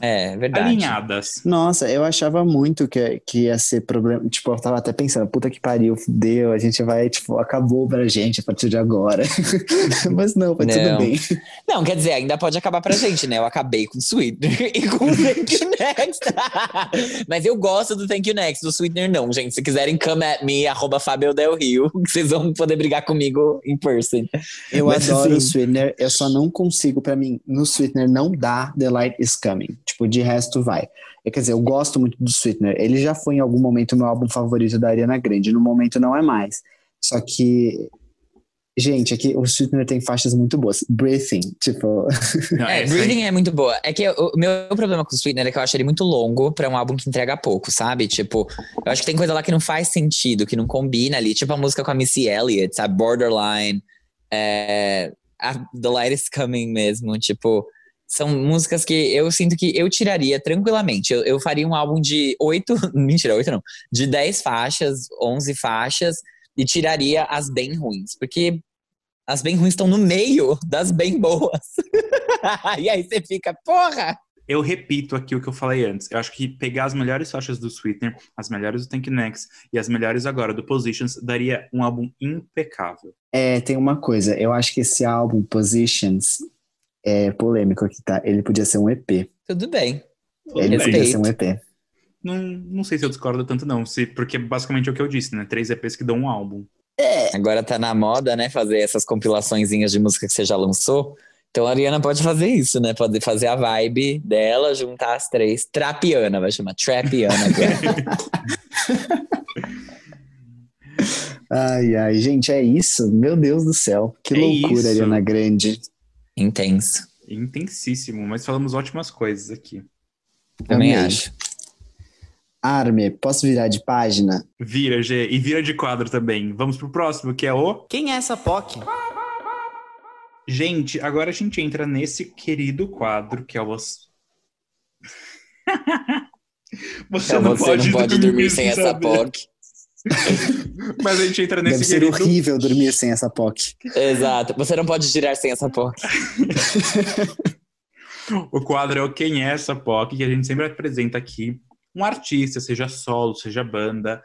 É, verdade. alinhadas. Nossa, eu achava muito que, que ia ser problema. Tipo, eu tava até pensando, puta que pariu, fudeu, a gente vai, tipo, acabou pra gente a partir de agora. Mas não, foi tudo Não. bem. Não, quer dizer, ainda pode acabar pra gente, né? Eu acabei com o Sweetener e com o Thank You Next. Mas eu gosto do Thank You Next, do Sweetener não, gente. Se quiserem, come at me, arroba Fabio Del Rio, que vocês vão poder brigar comigo em person. Eu Mas, adoro o assim- Sweetener, eu só não consigo, pra mim, no Sweetener não dá The Light is Coming. Tipo, de resto vai. É, quer dizer, eu gosto muito do Sweetener. Ele já foi em algum momento o meu álbum favorito da Ariana Grande. No momento não é mais. Só que. Gente, aqui o Sweetener tem faixas muito boas. Breathing, tipo. Não, É, aí- Breathing é muito boa. É que o o meu problema com o Sweetener é que eu acho ele muito longo pra um álbum que entrega pouco, sabe? Tipo, eu acho que tem coisa lá que não faz sentido, que não combina ali. Tipo a música com a Missy Elliott, sabe? Borderline, é, a The Light is Coming mesmo. Tipo, são músicas que eu sinto que eu tiraria tranquilamente. Eu, eu faria um álbum de oito, mentira, oito não, de dez faixas, onze faixas, e tiraria as bem ruins. Porque as bem ruins estão no meio das bem boas. e aí você fica, porra! Eu repito aqui o que eu falei antes. Eu acho que pegar as melhores faixas do Sweetener, as melhores do Tank Next e as melhores agora do Positions daria um álbum impecável. É, tem uma coisa. Eu acho que esse álbum, Positions, é polêmico aqui, tá? Ele podia ser um EP. Tudo bem. Ele bem. podia ser um EP. Não, não sei se eu discordo tanto, não. Se, porque basicamente é o que eu disse, né? Três EPs que dão um álbum. Agora tá na moda, né? Fazer essas compilaçõezinhas de música que você já lançou. Então a Ariana pode fazer isso, né? Pode fazer a vibe dela, juntar as três. Trapiana, vai chamar. Trapiana. agora. Ai, ai, gente, é isso? Meu Deus do céu. Que É loucura, isso. Ariana Grande. Intenso. Intensíssimo, mas falamos ótimas coisas aqui. Também Amei. acho. Arme, posso virar de página? Vira, G, e vira de quadro também. Vamos pro próximo, que é o. Quem é essa POC? Gente, agora a gente entra nesse querido quadro que é o. Você, você, Então você não pode dormir sem essa saber. POC. Mas a gente entra nesse Deve ser querido. horrível dormir sem essa POC. Exato. Você não pode girar sem essa POC. O quadro é o Quem é essa POC, que a gente sempre apresenta aqui um artista, seja solo, seja banda,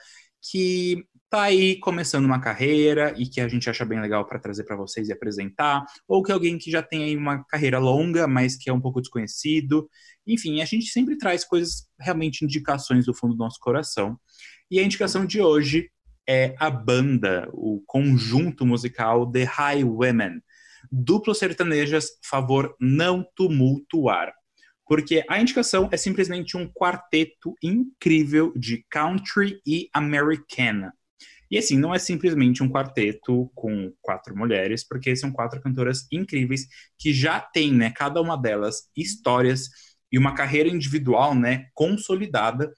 que tá aí começando uma carreira e que a gente acha bem legal para trazer para vocês e apresentar, ou que alguém que já tem aí uma carreira longa, mas que é um pouco desconhecido. Enfim, a gente sempre traz coisas, realmente indicações do fundo do nosso coração. E a indicação de hoje é a banda, o conjunto musical The Highwomen. Duplo sertanejas, favor não tumultuar. Porque a indicação é simplesmente um quarteto incrível de country e americana. E assim, não é simplesmente um quarteto com quatro mulheres, porque são quatro cantoras incríveis que já têm, né, cada uma delas, histórias e uma carreira individual, né, consolidada.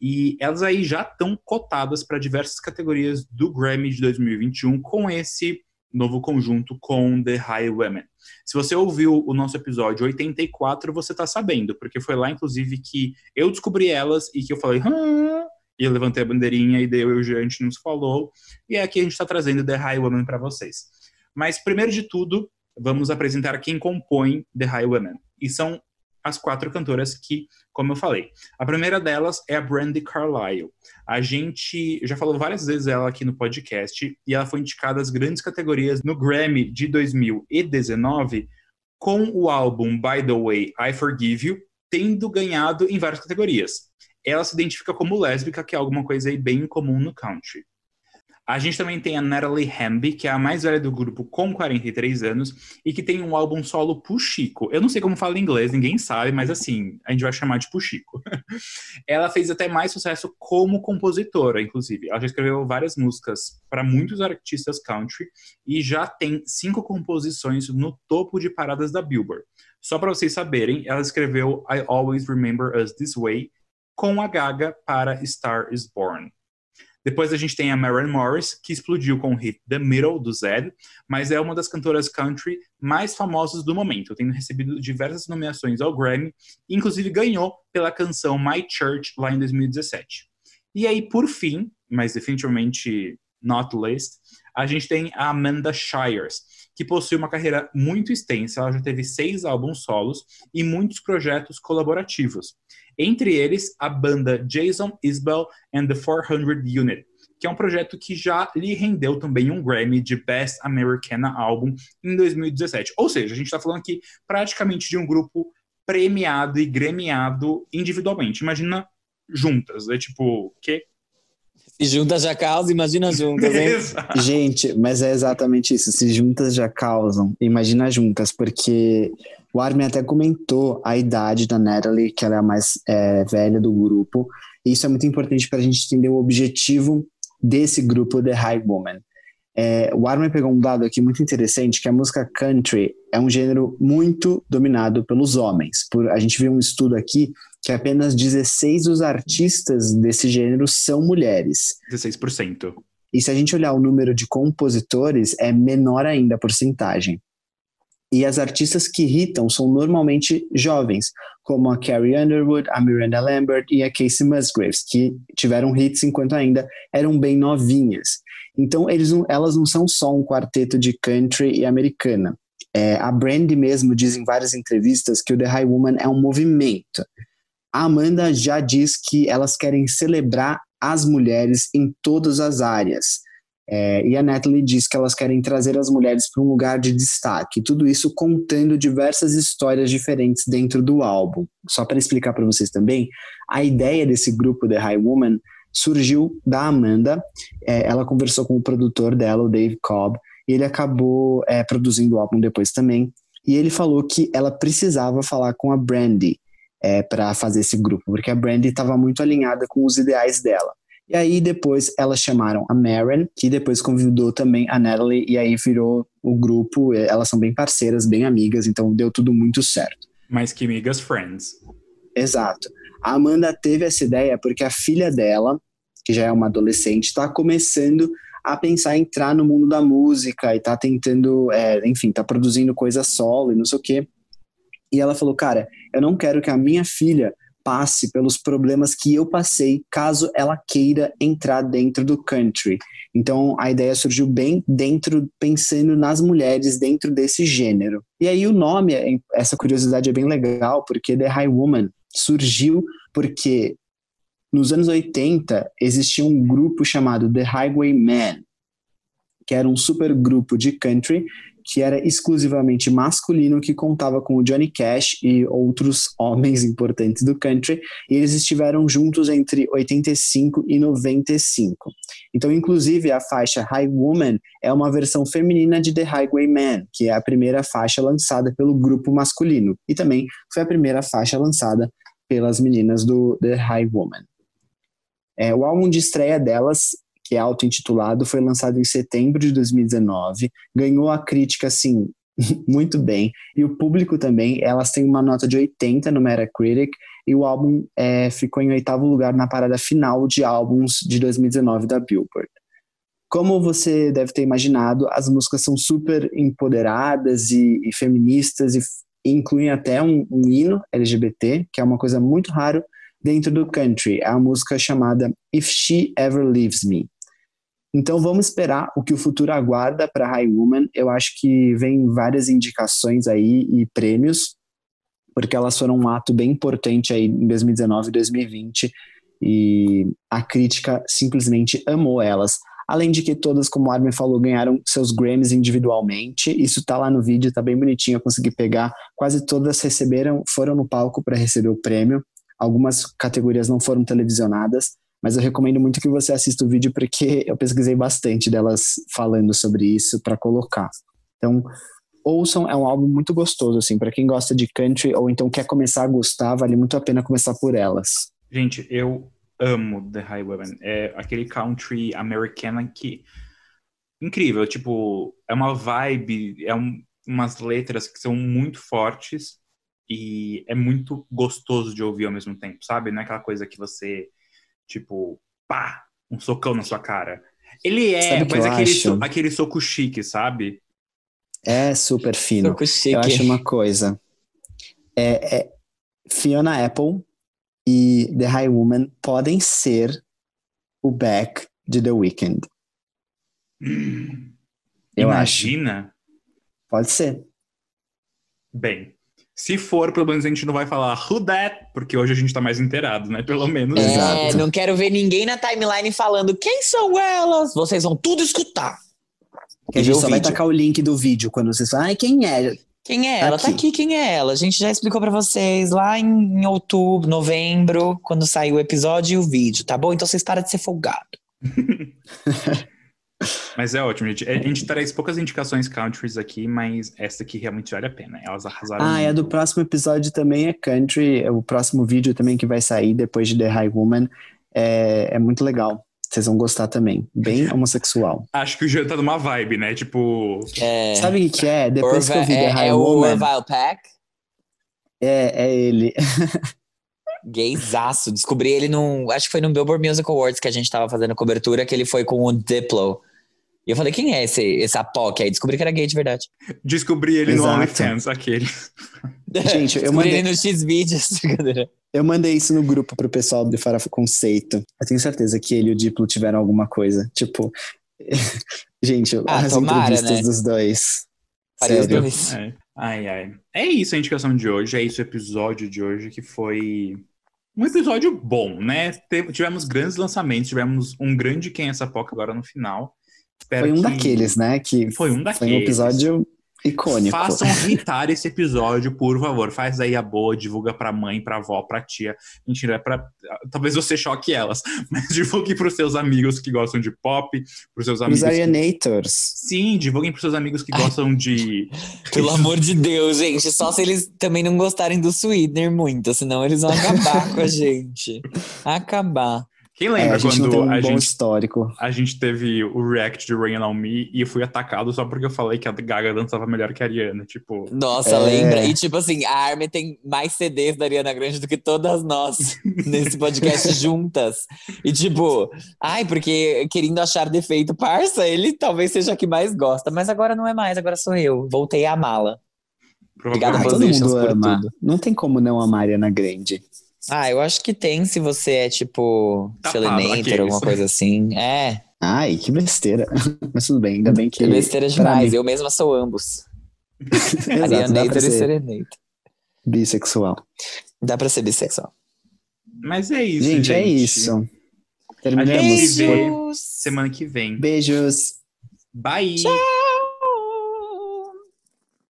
E elas aí já estão cotadas para diversas categorias do Grammy de 2021 com esse novo conjunto com The Highwomen. Se você ouviu o nosso episódio 84, você está sabendo, porque foi lá, inclusive, que eu descobri elas e que eu falei, Hã? e eu levantei a bandeirinha e deu eu o gente nos falou. E é aqui a gente está trazendo The Highwomen para vocês. Mas, primeiro de tudo, vamos apresentar quem compõe The Highwomen. E são as quatro cantoras que, como eu falei. A primeira delas é a Brandy Carlile. A gente já falou várias vezes ela aqui no podcast e ela foi indicada às grandes categorias no Grammy de 2019 com o álbum By the Way I Forgive You, tendo ganhado em várias categorias. Ela se identifica como lésbica, que é alguma coisa aí bem comum no country. A gente também tem a Natalie Hamby, que é a mais velha do grupo com 43 anos e que tem um álbum solo Puxico. Eu não sei como fala em inglês, ninguém sabe, mas assim, a gente vai chamar de Puxico. ela fez até mais sucesso como compositora, inclusive. Ela já escreveu várias músicas para muitos artistas country e já tem cinco composições no topo de paradas da Billboard. Só para vocês saberem, ela escreveu I Always Remember Us This Way com a Gaga para Star Is Born. Depois a gente tem a Maren Morris, que explodiu com o hit The Middle, do Zed, mas é uma das cantoras country mais famosas do momento, tendo recebido diversas nomeações ao Grammy, inclusive ganhou pela canção My Church lá em 2017. E aí, por fim, mas definitivamente not least, a gente tem a Amanda Shires, que possui uma carreira muito extensa, ela já teve seis álbuns solos e muitos projetos colaborativos entre eles a banda Jason Isbell and the 400 Unit, que é um projeto que já lhe rendeu também um Grammy de Best Americana Album em 2017. Ou seja, a gente está falando aqui praticamente de um grupo premiado e gremiado individualmente. Imagina juntas, é tipo, que juntas já causam, imagina juntas, hein? Gente, mas é exatamente isso. Se juntas já causam, imagina juntas, porque o Armin até comentou a idade da Natalie, que ela é a mais é, velha do grupo. E isso é muito importante para a gente entender o objetivo desse grupo, The High Woman. É, o Armin pegou um dado aqui muito interessante, que a música country é um gênero muito dominado pelos homens. Por, a gente viu um estudo aqui que apenas 16 dos artistas desse gênero são mulheres. 16%. E se a gente olhar o número de compositores, é menor ainda a porcentagem. E as artistas que irritam são normalmente jovens, como a Carrie Underwood, a Miranda Lambert e a Casey Musgraves, que tiveram hits enquanto ainda eram bem novinhas. Então, eles não, elas não são só um quarteto de country e americana. É, a Brandy mesmo diz em várias entrevistas que o The High Woman é um movimento. A Amanda já diz que elas querem celebrar as mulheres em todas as áreas. É, e a Natalie diz que elas querem trazer as mulheres para um lugar de destaque, tudo isso contando diversas histórias diferentes dentro do álbum. Só para explicar para vocês também, a ideia desse grupo The High Woman surgiu da Amanda. É, ela conversou com o produtor dela, o Dave Cobb, e ele acabou é, produzindo o álbum depois também. E ele falou que ela precisava falar com a Brandy é, para fazer esse grupo, porque a Brandy estava muito alinhada com os ideais dela. E aí depois elas chamaram a Maren, que depois convidou também a Natalie, e aí virou o grupo. Elas são bem parceiras, bem amigas, então deu tudo muito certo. Mais que amigas friends. Exato. A Amanda teve essa ideia porque a filha dela, que já é uma adolescente, está começando a pensar em entrar no mundo da música e tá tentando, é, enfim, tá produzindo coisa solo e não sei o quê. E ela falou, cara, eu não quero que a minha filha passe pelos problemas que eu passei caso ela queira entrar dentro do country. Então a ideia surgiu bem dentro, pensando nas mulheres dentro desse gênero. E aí o nome, essa curiosidade é bem legal, porque The High Woman surgiu porque nos anos 80 existia um grupo chamado The Highwaymen, que era um super grupo de country que era exclusivamente masculino, que contava com o Johnny Cash e outros homens importantes do country, e eles estiveram juntos entre 85 e 95. Então, inclusive, a faixa High Woman é uma versão feminina de The Highwayman, que é a primeira faixa lançada pelo grupo masculino, e também foi a primeira faixa lançada pelas meninas do The High Woman. É, o álbum de estreia delas que é auto-intitulado, foi lançado em setembro de 2019, ganhou a crítica, assim, muito bem, e o público também, elas têm uma nota de 80 no Metacritic, e o álbum é, ficou em oitavo lugar na parada final de álbuns de 2019 da Billboard. Como você deve ter imaginado, as músicas são super empoderadas e, e feministas e incluem até um, um hino LGBT, que é uma coisa muito rara dentro do country. É a música chamada If She Ever Leaves Me. Então vamos esperar o que o futuro aguarda para High Woman. Eu acho que vem várias indicações aí e prêmios, porque elas foram um ato bem importante aí em 2019 e 2020 e a crítica simplesmente amou elas. Além de que todas, como Armin falou, ganharam seus Grammys individualmente. Isso tá lá no vídeo, tá bem bonitinho, eu consegui pegar. Quase todas receberam, foram no palco para receber o prêmio. Algumas categorias não foram televisionadas. Mas eu recomendo muito que você assista o vídeo porque eu pesquisei bastante delas falando sobre isso para colocar. Então, ouçam, é um álbum muito gostoso assim, para quem gosta de country ou então quer começar a gostar, vale muito a pena começar por elas. Gente, eu amo The Highwayman. É aquele country americana que incrível, tipo, é uma vibe, é um, umas letras que são muito fortes e é muito gostoso de ouvir ao mesmo tempo, sabe? Não é aquela coisa que você Tipo, pá, um socão na sua cara. Ele é, mas aquele, so, aquele soco chique, sabe? É super fino. Soco chique. Eu acho uma coisa. É, é, Fiona Apple e The High Woman podem ser o back de The Weeknd. Hum, eu imagina? Acho. Pode ser. Bem, se for, pelo menos a gente não vai falar who that, porque hoje a gente tá mais inteirado, né? Pelo menos. É, Exato. não quero ver ninguém na timeline falando quem são elas. Vocês vão tudo escutar. Que a gente só vai tacar o link do vídeo quando vocês falam, ai, quem é? Quem é ela? Tá aqui. Tá aqui, quem é ela? A gente já explicou para vocês lá em, em, outubro, novembro, quando saiu o episódio e o vídeo, tá bom? Então vocês param de ser folgado. Mas é ótimo, gente. A gente traz poucas indicações countries aqui, mas essa aqui realmente vale a pena. Elas arrasaram. Ah, é do próximo episódio também é country. É o próximo vídeo também que vai sair depois de The High Woman é, é muito legal. Vocês vão gostar também. Bem homossexual. Acho que o Jean tá numa vibe, né? Tipo. É... Sabe o que, é? Depois Orva, que eu vi The é, High é Woman. É o Orville Pack? É, é ele. Gaysaço. Descobri ele num. Acho que foi no Billboard Music Awards que a gente tava fazendo cobertura, que ele foi com o Diplo. E eu falei, quem é esse, esse Apoc? Aí descobri que era gay de verdade. Descobri ele Exato. no OnlyFans, aquele. Gente, eu mandei ele no X-Vídeos. eu mandei isso no grupo pro pessoal do Farofa Conceito. Eu tenho certeza que ele e o Diplo tiveram alguma coisa. Tipo, gente, ah, as tomara, entrevistas né? dos dois. Sério. Dois. É. Ai, ai. É isso a indicação de hoje, é isso o episódio de hoje, que foi um episódio bom, né? Tivemos grandes lançamentos, tivemos um grande Quem é essa Poca agora no final. Espero foi um que... daqueles, né? Que foi um daqueles. Foi um episódio icônico. Façam irritar esse episódio, por favor. Faz aí a boa, divulga pra mãe, pra avó, pra tia. Mentira, é pra. Talvez você choque elas, mas divulgue pros seus amigos que gostam de pop, pros seus amigos. Os Arianators. Que... Sim, divulguem pros seus amigos que gostam de. Pelo amor de Deus, gente. Só se eles também não gostarem do Sweetener muito, senão eles vão acabar com a gente. Acabar. Quem lembra é, a quando um a gente histórico. A gente teve o react de Rain on Me e eu fui atacado só porque eu falei que a Gaga dançava melhor que a Ariana, tipo. Nossa, é... lembra? E tipo assim, a Armin tem mais CDs da Ariana Grande do que todas nós nesse podcast juntas. E tipo, ai, porque querendo achar defeito, parça, ele talvez seja a que mais gosta, mas agora não é mais, agora sou eu. Voltei a amá-la. Obrigada por tudo. Não tem como não amar a Ariana Grande. Ah, eu acho que tem se você é tipo Selinator, alguma coisa assim. É. Ai, que besteira. Mas tudo bem, ainda bem que. Que besteira demais. Eu mesma sou ambos. Arianator e Serenator. Bissexual. Dá pra ser bissexual. Mas é isso, gente, gente. é isso. A gente Terminamos. se vê Beijos! semana que vem. Beijos. Bye!